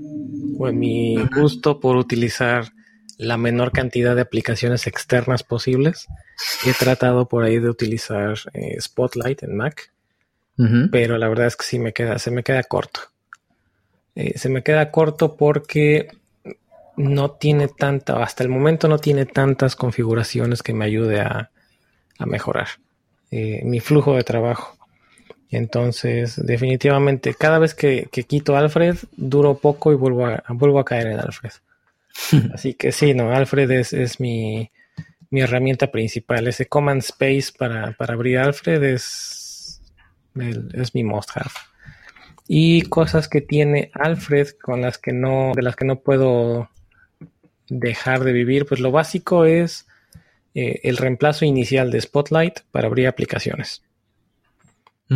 Speaker 1: o en mi gusto por utilizar la menor cantidad de aplicaciones externas posibles. He tratado por ahí de utilizar eh, Spotlight en Mac, pero la verdad es que sí me queda, se me queda corto. Eh, se me queda corto porque no tiene tanta, hasta el momento no tiene tantas configuraciones que me ayude a, mejorar eh, mi flujo de trabajo. Entonces, definitivamente, cada vez que, quito Alfred, duro poco y vuelvo a, vuelvo a caer en Alfred. Así que sí, no, Alfred es, mi, herramienta principal. Ese command space para, abrir Alfred es, es mi must have. Y cosas que tiene Alfred con las que no, de las que no puedo dejar de vivir, pues lo básico es eh, el reemplazo inicial de Spotlight para abrir aplicaciones.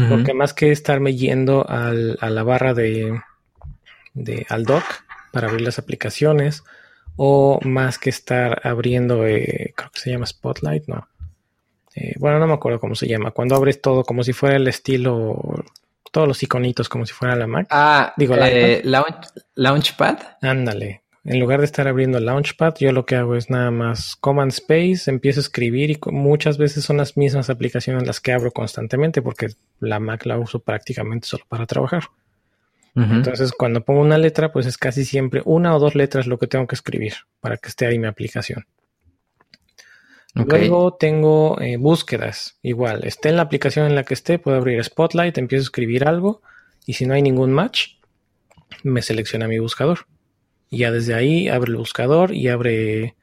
Speaker 1: Porque más que estarme yendo a la barra de, de, al dock para abrir las aplicaciones, o más que estar abriendo, eh, creo que se llama Spotlight, no. Eh, bueno, no me acuerdo cómo se llama. Cuando abres todo como si fuera el estilo, todos los iconitos como si fuera la Mac.
Speaker 2: Ah, digo, la Launchpad.
Speaker 1: Ándale, en lugar de estar abriendo el Launchpad, yo lo que hago es nada más Command Space, empiezo a escribir y muchas veces son las mismas aplicaciones las que abro constantemente porque la Mac la uso prácticamente solo para trabajar. Entonces, cuando pongo una letra, pues es casi siempre una o dos letras lo que tengo que escribir para que esté ahí mi aplicación. Luego tengo eh, búsquedas. Igual, esté en la aplicación en la que esté, puedo abrir Spotlight, empiezo a escribir algo y si no hay ningún match, me selecciona mi buscador. Y ya desde ahí abre el buscador y abre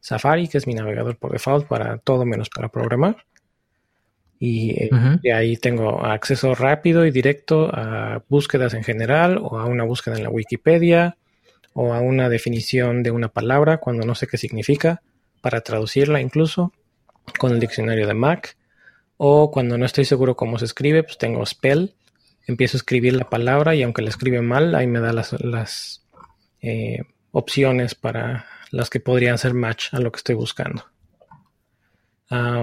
Speaker 1: Safari, que es mi navegador por default para todo menos para programar. Y, eh, ahí tengo acceso rápido y directo a búsquedas en general o a una búsqueda en la Wikipedia o a una definición de una palabra cuando no sé qué significa para traducirla incluso con el diccionario de Mac o cuando no estoy seguro cómo se escribe pues tengo spell empiezo a escribir la palabra y aunque la escribe mal ahí me da las, las eh, opciones para las que podrían ser match a lo que estoy buscando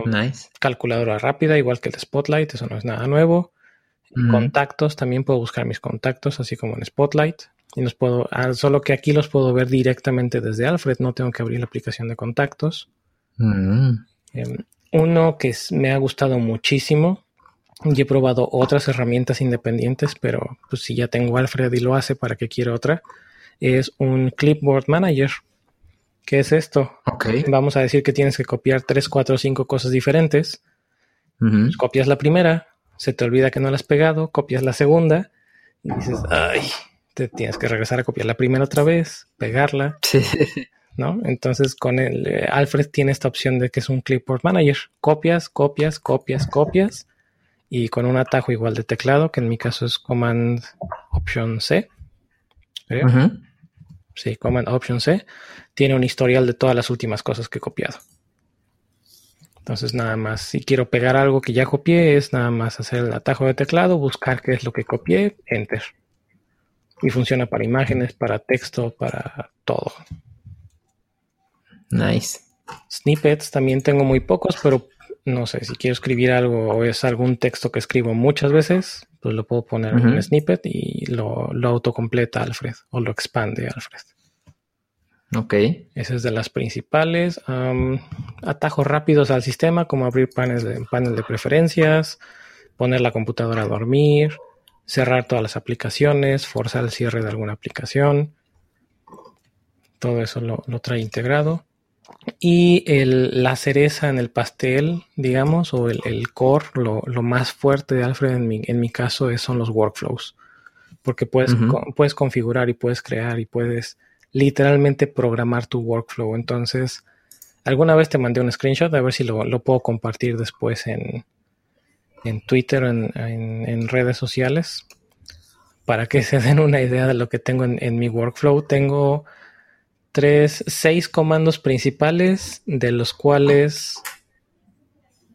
Speaker 2: nice.
Speaker 1: Calculadora rápida, igual que el Spotlight, eso no es nada nuevo. Contactos, también puedo buscar mis contactos, así como en Spotlight. Y los puedo, ah, solo que aquí los puedo ver directamente desde Alfred, no tengo que abrir la aplicación de contactos.
Speaker 2: Mm.
Speaker 1: Em, uno que me ha gustado muchísimo, y he probado otras herramientas independientes, pero pues si ya tengo Alfred y lo hace, ¿para qué quiero otra? Es un Clipboard Manager. ¿Qué es esto? Vamos a decir que tienes que copiar 3, 4, 5 cosas diferentes. Pues copias la primera, se te olvida que no la has pegado, copias la segunda y dices, ay, te tienes que regresar a copiar la primera otra vez, pegarla.
Speaker 2: Sí.
Speaker 1: ¿No? Entonces con el eh, Alfred tiene esta opción de que es un clipboard manager. Copias, copias, copias, copias. Y con un atajo igual de teclado, que en mi caso es Command Option C. Sí, Command Option C tiene un historial de todas las últimas cosas que he copiado. Entonces nada más, si quiero pegar algo que ya copié, es nada más hacer el atajo de teclado, buscar qué es lo que copié, enter. Y funciona para imágenes, para texto, para todo.
Speaker 2: Nice.
Speaker 1: Snippets también tengo muy pocos, pero no sé, si quiero escribir algo o es algún texto que escribo muchas veces, pues lo puedo poner en un snippet y lo, lo autocompleta Alfred o lo expande Alfred.
Speaker 2: Ok.
Speaker 1: Esa es de las principales. atajos rápidos al sistema, como abrir paneles de, panel de preferencias, poner la computadora a dormir, cerrar todas las aplicaciones, forzar el cierre de alguna aplicación. Todo eso lo, trae integrado. Y el, la cereza en el pastel, digamos, o el, core, lo, más fuerte de Alfred en mi, en mi caso es, son los workflows. Porque puedes, puedes configurar y puedes crear y puedes literalmente programar tu workflow. Entonces, alguna vez te mandé un screenshot, a ver si lo, puedo compartir después en, en Twitter, en, en, redes sociales, para que se den una idea de lo que tengo en, mi workflow. Tengo tres, seis comandos principales, de los cuales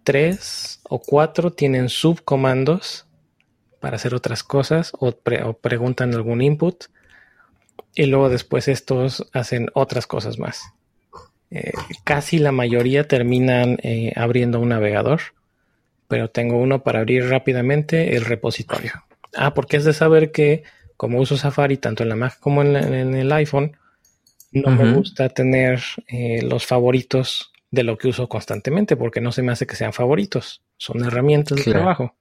Speaker 1: tres o cuatro tienen subcomandos para hacer otras cosas o, o preguntan algún input y luego después estos hacen otras cosas más. Eh, casi la mayoría terminan eh, abriendo un navegador, pero tengo uno para abrir rápidamente el repositorio. Ah, porque es de saber que como uso Safari tanto en la Mac como en, el iPhone, no me gusta tener eh, los favoritos de lo que uso constantemente, porque no se me hace que sean favoritos, son herramientas de trabajo.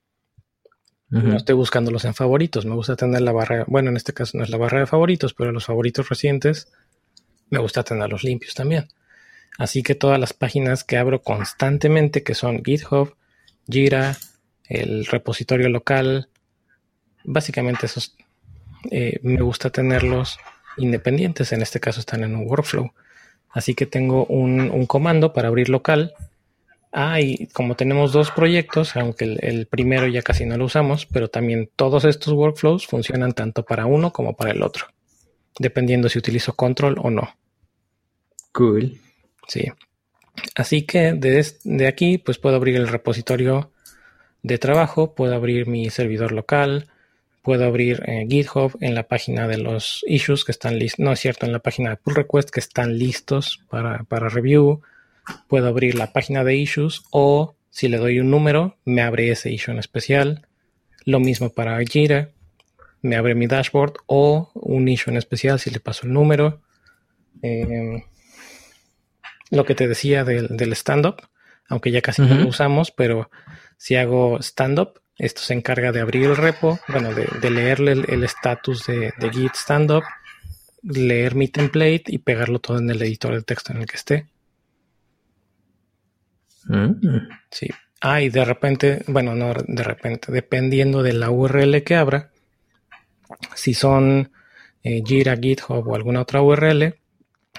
Speaker 1: No estoy buscándolos en favoritos. Me gusta tener la barra. Bueno, en este caso no es la barra de favoritos, pero los favoritos recientes me gusta tenerlos limpios también. Así que todas las páginas que abro constantemente, que son GitHub, Jira, el repositorio local, básicamente esos eh, me gusta tenerlos independientes. En este caso están en un workflow. Así que tengo un comando para abrir local Ah, y como tenemos dos proyectos, aunque el, primero ya casi no lo usamos, pero también todos estos workflows funcionan tanto para uno como para el otro, dependiendo si utilizo control o no.
Speaker 2: Cool.
Speaker 1: Sí. Así que de aquí, pues puedo abrir el repositorio de trabajo, puedo abrir mi servidor local, puedo abrir eh, GitHub en la página de los issues que están listos, no es cierto, en la página de pull request que están listos para, para review puedo abrir la página de issues o si le doy un número, me abre ese issue en especial. Lo mismo para Jira, me abre mi dashboard o un issue en especial si le paso el número. Em, lo que te decía del, stand-up, aunque ya casi no lo usamos, pero si hago stand-up, esto se encarga de abrir el repo, bueno, de, leerle el estatus de, de Git stand-up, leer mi template y pegarlo todo en el editor de texto en el que esté. Mm. Sí. Ah, y de repente, bueno, no de repente, dependiendo de la URL que abra, si son eh, Jira, GitHub o alguna otra URL,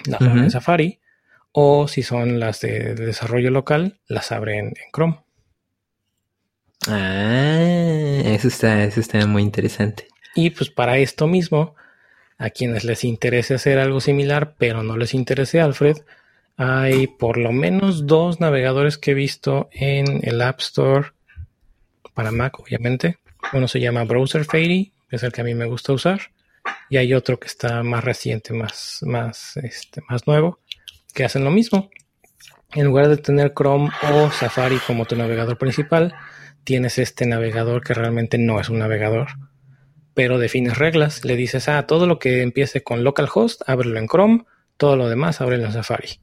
Speaker 1: las abre en Safari, o si son las de, desarrollo local, las abre en, Chrome.
Speaker 2: Ah, eso está, eso está muy interesante.
Speaker 1: Y pues para esto mismo, a quienes les interese hacer algo similar, pero no les interese Alfred, hay por lo menos dos navegadores que he visto en el App Store para Mac, obviamente. Uno se llama Browser Fairy, que es el que a mí me gusta usar, y hay otro que está más reciente, más, más, este, más nuevo, que hacen lo mismo. En lugar de tener Chrome o Safari como tu navegador principal, tienes este navegador que realmente no es un navegador, pero defines reglas. Le dices, ah, todo lo que empiece con localhost, ábrelo en Chrome, todo lo demás, ábrelo en Safari.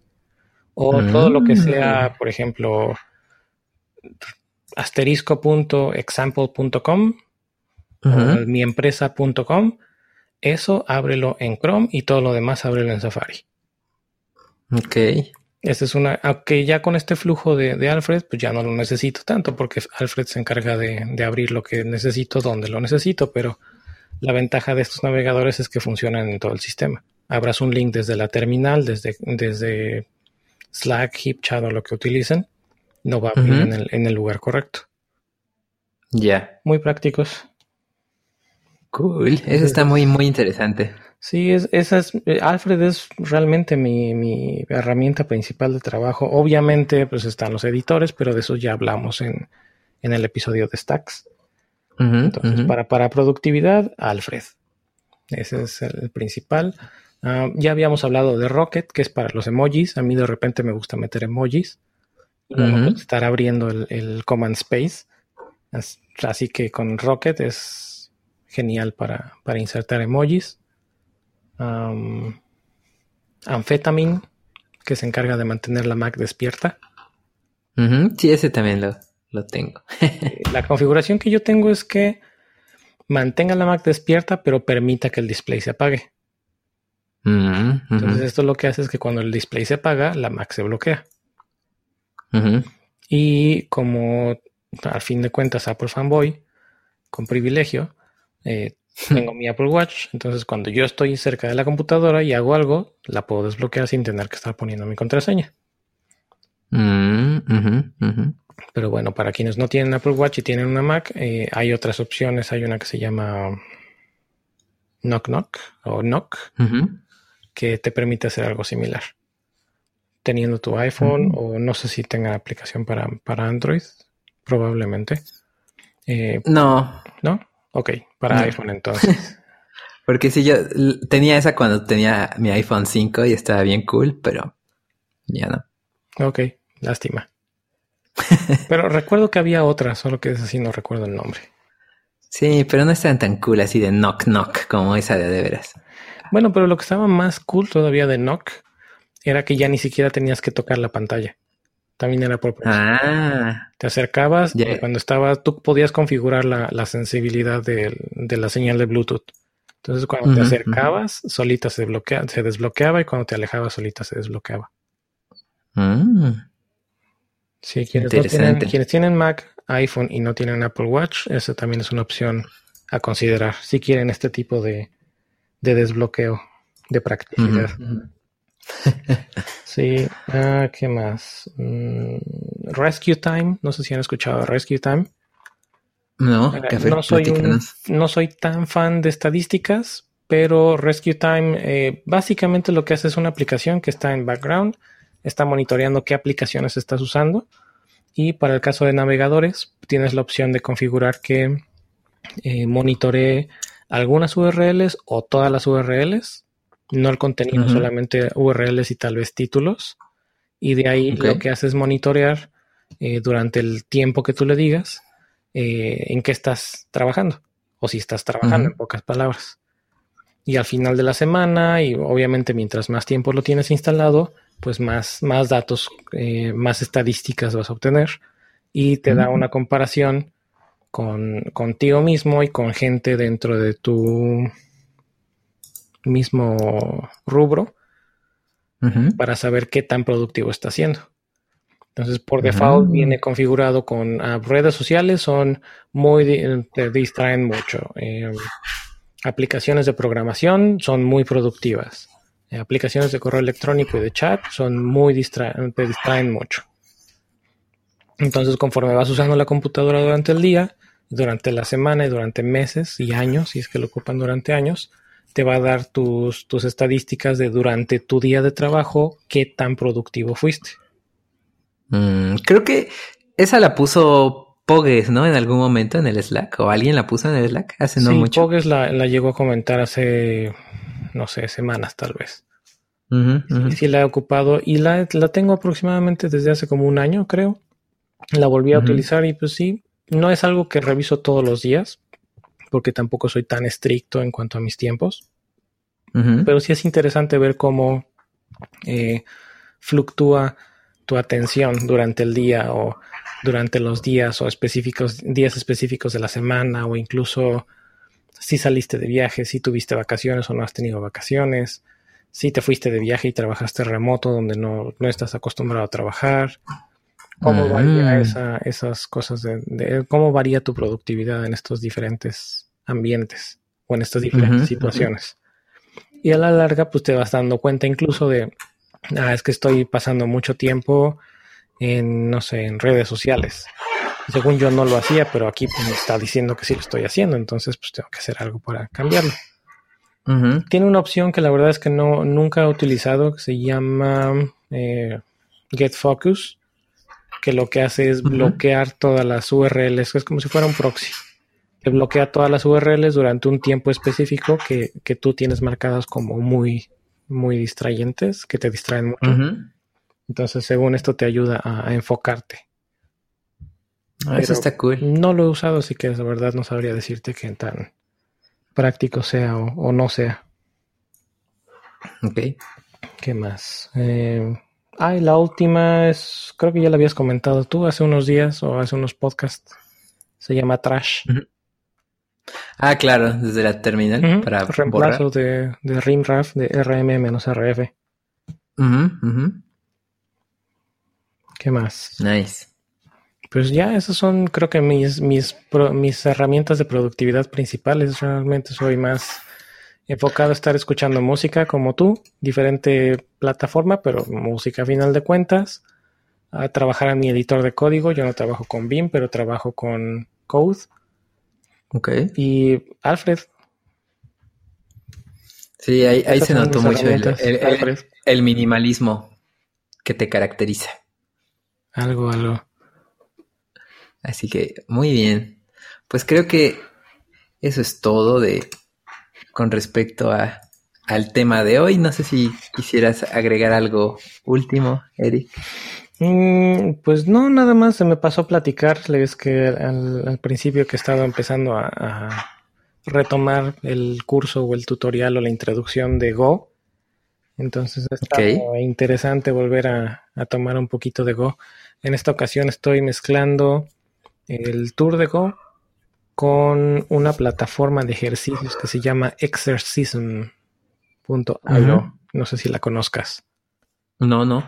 Speaker 1: O todo lo que mm. sea, por ejemplo, asterisco.example.com o miempresa.com, eso ábrelo en Chrome y todo lo demás ábrelo en Safari.
Speaker 2: Ok.
Speaker 1: Esta es una, aunque ya con este flujo de, Alfred, pues ya no lo necesito tanto porque Alfred se encarga de, abrir lo que necesito donde lo necesito, pero la ventaja de estos navegadores es que funcionan en todo el sistema. Abras un link desde la terminal, desde, desde Slack, HipChat o lo que utilicen, no va a abrir en, el, lugar correcto.
Speaker 2: Ya.
Speaker 1: Muy prácticos.
Speaker 2: Cool. Eso está muy, muy interesante.
Speaker 1: Sí, es, esa es, eh, Alfred es realmente mi, herramienta principal de trabajo. Obviamente, pues están los editores, pero de eso ya hablamos en, el episodio de Stacks. Entonces, para, para productividad, Alfred. Ese es el principal. Ah, ya habíamos hablado de Rocket, que es para los emojis. A mí de repente me gusta meter emojis. estar abriendo el, Command Space. Así que con Rocket es genial para, insertar emojis. Um, Amphetamine, que se encarga de mantener la Mac despierta.
Speaker 2: Sí, ese también lo, lo tengo.
Speaker 1: La configuración que yo tengo es que mantenga la Mac despierta, pero permita que el display se apague. Entonces esto lo que hace es que cuando el display se apaga, la Mac se bloquea. Y como al fin de cuentas Apple fanboy, con privilegio, eh, tengo mi Apple Watch, entonces cuando yo estoy cerca de la computadora y hago algo, la puedo desbloquear sin tener que estar poniendo mi contraseña. Pero bueno, para quienes no tienen Apple Watch y tienen una Mac, eh, hay otras opciones. Hay una que se llama Knock Knock o Knock, que te permite hacer algo similar. Teniendo tu iPhone o no sé si tenga aplicación para, para Android, probablemente.
Speaker 2: Eh, no.
Speaker 1: ¿No? Ok, para iPhone entonces.
Speaker 2: Porque si yo tenía esa cuando tenía mi iPhone 5 y estaba bien cool, pero ya no.
Speaker 1: Ok, lástima. pero recuerdo que había otra, solo que es así, no recuerdo el nombre.
Speaker 2: Sí, pero no estaban tan cool así de knock knock como esa de de veras.
Speaker 1: Bueno, pero lo que estaba más cool todavía de Knock era que ya ni siquiera tenías que tocar la pantalla. También era por
Speaker 2: Ah.
Speaker 1: Te acercabas y cuando estaba, tú podías configurar la, sensibilidad de, la señal de Bluetooth. Entonces, cuando te acercabas, solita se, se desbloqueaba y cuando te alejabas, solita se desbloqueaba.
Speaker 2: Mm.
Speaker 1: Sí, quienes, tienen, quienes tienen Mac, iPhone y no tienen Apple Watch, esa también es una opción a considerar si quieren este tipo de, de desbloqueo, de practicidad. sí, ah, ¿qué más? Mm, Rescue Time, no sé si han escuchado Rescue Time.
Speaker 2: No,
Speaker 1: no, soy no soy tan fan de estadísticas, pero Rescue Time eh, básicamente lo que hace es una aplicación que está en background, está monitoreando qué aplicaciones estás usando y para el caso de navegadores tienes la opción de configurar que eh, monitoree algunas URLs o todas las URLs, no el contenido, solamente URLs y tal vez títulos. Y de ahí lo que hace es monitorear eh, durante el tiempo que tú le digas eh, en qué estás trabajando o si estás trabajando en pocas palabras. Y al final de la semana y obviamente mientras más tiempo lo tienes instalado, pues más, más datos, eh, más estadísticas vas a obtener. Y te da una comparación con, contigo mismo y con gente dentro de tu mismo rubro para saber qué tan productivo está siendo. Entonces, por default viene configurado con ah, redes sociales, son muy, te distraen mucho. Em, aplicaciones de programación son muy productivas. Eh, aplicaciones de correo electrónico y de chat son muy te distraen mucho. Entonces, conforme vas usando la computadora durante el día, durante la semana y durante meses y años, si es que lo ocupan durante años, te va a dar tus, tus estadísticas de durante tu día de trabajo, qué tan productivo fuiste.
Speaker 2: Mm, creo que esa la puso Pogues, ¿no? En algún momento en el Slack, o alguien la puso en el Slack hace no mucho.
Speaker 1: Pogues la, la llegó a comentar hace, no sé, semanas tal vez. Sí, la he ocupado y la, la, tengo aproximadamente desde hace como un año, creo. La volví a utilizar y pues sí, no es algo que reviso todos los días, porque tampoco soy tan estricto en cuanto a mis tiempos. Pero sí es interesante ver cómo eh, fluctúa tu atención durante el día o durante los días o específicos, días específicos de la semana o incluso si saliste de viaje, si tuviste vacaciones o no has tenido vacaciones, si te fuiste de viaje y trabajaste remoto donde no, no estás acostumbrado a trabajar, cómo varía esa, esas cosas de, cómo varía tu productividad en estos diferentes ambientes o en estas diferentes situaciones. Y a la larga, pues te vas dando cuenta incluso de, ah, es que estoy pasando mucho tiempo en, no sé, en redes sociales. Según yo no lo hacía, pero aquí pues, me está diciendo que sí lo estoy haciendo, entonces pues tengo que hacer algo para cambiarlo. Tiene una opción que la verdad es que no nunca he utilizado que se llama eh, Get Focus, que lo que hace es bloquear todas las URLs, es como si fuera un proxy. Que bloquea todas las URLs durante un tiempo específico que, tú tienes marcadas como muy, muy distrayentes, que te distraen mucho. Entonces, según esto, te ayuda a, enfocarte.
Speaker 2: Ah, eso está cool.
Speaker 1: No lo he usado, así que la verdad no sabría decirte qué tan práctico sea o, no sea.
Speaker 2: Ok.
Speaker 1: ¿Qué más? Eh, Ay, la última es, creo que ya la habías comentado tú hace unos días o hace unos podcasts. Se llama Trash.
Speaker 2: Ah, claro, desde la terminal para
Speaker 1: reemplazo de, de RIMRAF de RM-RF. ¿Qué más?
Speaker 2: Nice.
Speaker 1: Pues ya, esas son creo que mis, mis, mis herramientas de productividad principales. Realmente soy más enfocado a estar escuchando música como tú, diferente plataforma, pero música a final de cuentas, a trabajar en mi editor de código. Yo no trabajo con BIM, pero trabajo con Code.
Speaker 2: Ok.
Speaker 1: Y Alfred.
Speaker 2: Sí, ahí, se notó mucho el, minimalismo que te caracteriza.
Speaker 1: Algo, algo.
Speaker 2: Así que, muy bien. Pues creo que eso es todo de con respecto a, al tema de hoy. No sé si quisieras agregar algo último, Eric.
Speaker 1: Mm, pues no, nada más se me pasó a platicar. Es que al, principio que estaba empezando a, retomar el curso o el tutorial o la introducción de Go. Entonces está interesante volver a, a, tomar un poquito de Go. En esta ocasión estoy mezclando el tour de Go con una plataforma de ejercicios que se llama exercism.io. No sé si la conozcas.
Speaker 2: No, no.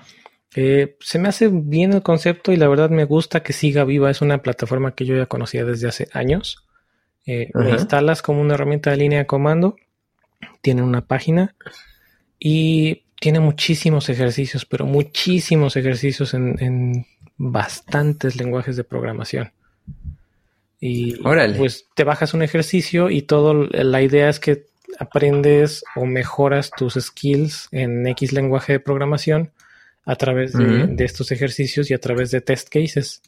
Speaker 1: Eh, se me hace bien el concepto y la verdad me gusta que siga viva. Es una plataforma que yo ya conocía desde hace años. Eh, instalas como una herramienta de línea de comando. Tiene una página y tiene muchísimos ejercicios, pero muchísimos ejercicios en bastantes lenguajes de programación. Y pues te bajas un ejercicio y todo, la idea es que aprendes o mejoras tus skills en X lenguaje de programación a través de, estos ejercicios y a través de test cases.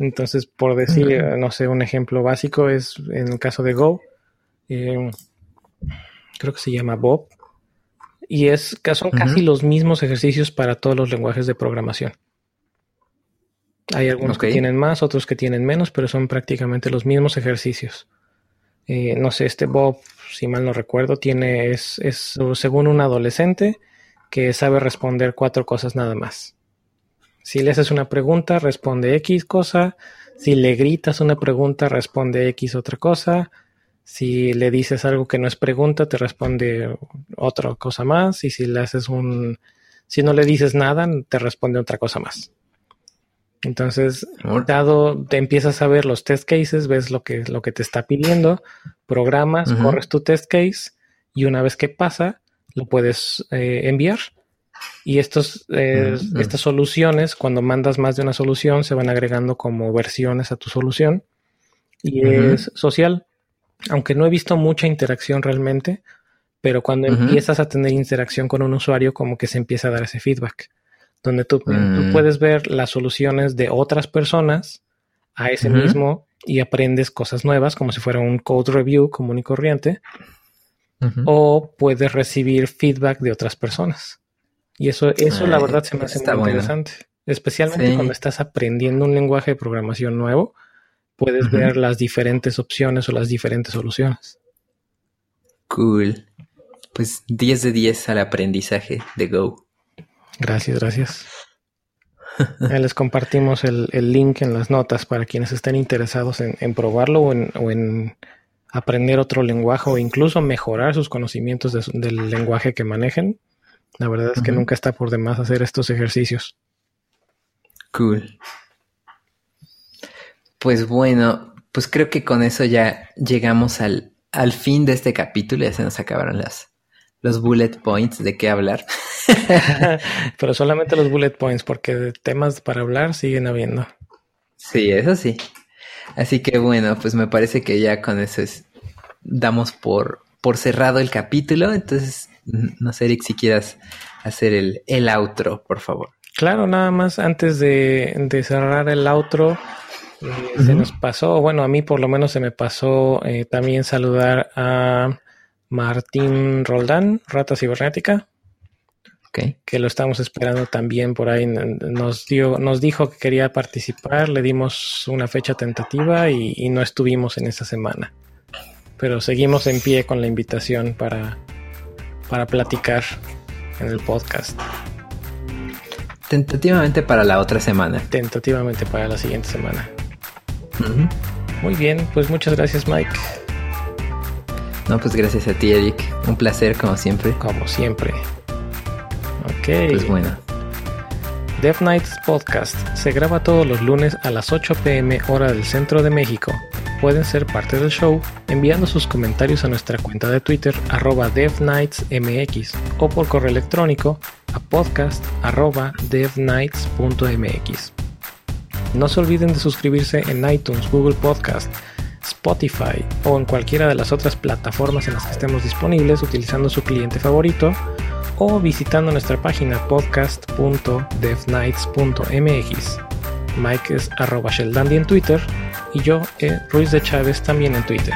Speaker 1: Entonces, por decir, no sé, un ejemplo básico es en el caso de Go, em, creo que se llama Bob, y es, son casi los mismos ejercicios para todos los lenguajes de programación. Hay algunos que tienen más, otros que tienen menos, pero son prácticamente los mismos ejercicios. Eh, no sé, este Bob, si mal no recuerdo, tiene, es, es según un adolescente que sabe responder cuatro cosas nada más. Si le haces una pregunta, responde X cosa. Si le gritas una pregunta, responde X otra cosa. Si le dices algo que no es pregunta, te responde otra cosa más. Y si le haces un, si no le dices nada, te responde otra cosa más. Entonces, dado, te empiezas a ver los test cases, ves lo que, lo que te está pidiendo, programas, corres tu test case y una vez que pasa, lo puedes eh, enviar Y estos, eh, estas soluciones, cuando mandas más de una solución, se van agregando como versiones a tu solución. Y es social. Aunque no he visto mucha interacción realmente, pero cuando empiezas a tener interacción con un usuario, como que se empieza a dar ese feedback. Donde tú, tú mm. puedes ver las soluciones de otras personas a ese mismo y aprendes cosas nuevas, como si fuera un code review común y corriente. O puedes recibir feedback de otras personas. Y eso, eso la verdad se me hace muy interesante. Especialmente cuando estás aprendiendo un lenguaje de programación nuevo, puedes ver las diferentes opciones o las diferentes soluciones.
Speaker 2: Cool. Pues 10 de 10 al aprendizaje de Go.
Speaker 1: Gracias, gracias. les compartimos el, link en las notas para quienes estén interesados en, probarlo o en, aprender otro lenguaje o incluso mejorar sus conocimientos del lenguaje que manejen. La verdad es que nunca está por demás hacer estos ejercicios.
Speaker 2: Cool. Pues bueno, pues creo que con eso ya llegamos al, al fin de este capítulo. Ya se nos acabaron las, los bullet points de qué hablar.
Speaker 1: Pero solamente los bullet points, porque temas para hablar siguen habiendo.
Speaker 2: Sí, eso sí. Así que bueno, pues me parece que ya con eso es, damos por, por cerrado el capítulo. Entonces, no sé, Eric, si quieras hacer el, el outro, por favor.
Speaker 1: Claro, nada más antes de, de cerrar el outro, eh, se nos pasó, bueno, a mí por lo menos se me pasó eh, también saludar a Martín Roldán, Rata Cibernética. Que lo estamos esperando también por ahí. Nos dio, nos dijo que quería participar, le dimos una fecha tentativa y, no estuvimos en esa semana. Pero seguimos en pie con la invitación para, para platicar en el podcast.
Speaker 2: Tentativamente para la otra semana.
Speaker 1: Tentativamente para la siguiente semana. Muy bien, pues muchas gracias Mike.
Speaker 2: No, pues gracias a ti, Eric. Un placer, como siempre.
Speaker 1: Como siempre. Ok.
Speaker 2: Pues bueno.
Speaker 1: Death Nights Podcast se graba todos los lunes a las 8 pm hora del centro de México. Pueden ser parte del show enviando sus comentarios a nuestra cuenta de Twitter arroba DevNightsMX o por correo electrónico a podcast arroba devnights.mx. No se olviden de suscribirse en iTunes, Google Podcast, Spotify o en cualquiera de las otras plataformas en las que estemos disponibles utilizando su cliente favorito o visitando nuestra página podcast.devnights.mx. Mike es arroba en Twitter y yo, eh, Ruiz de Chávez, también en Twitter.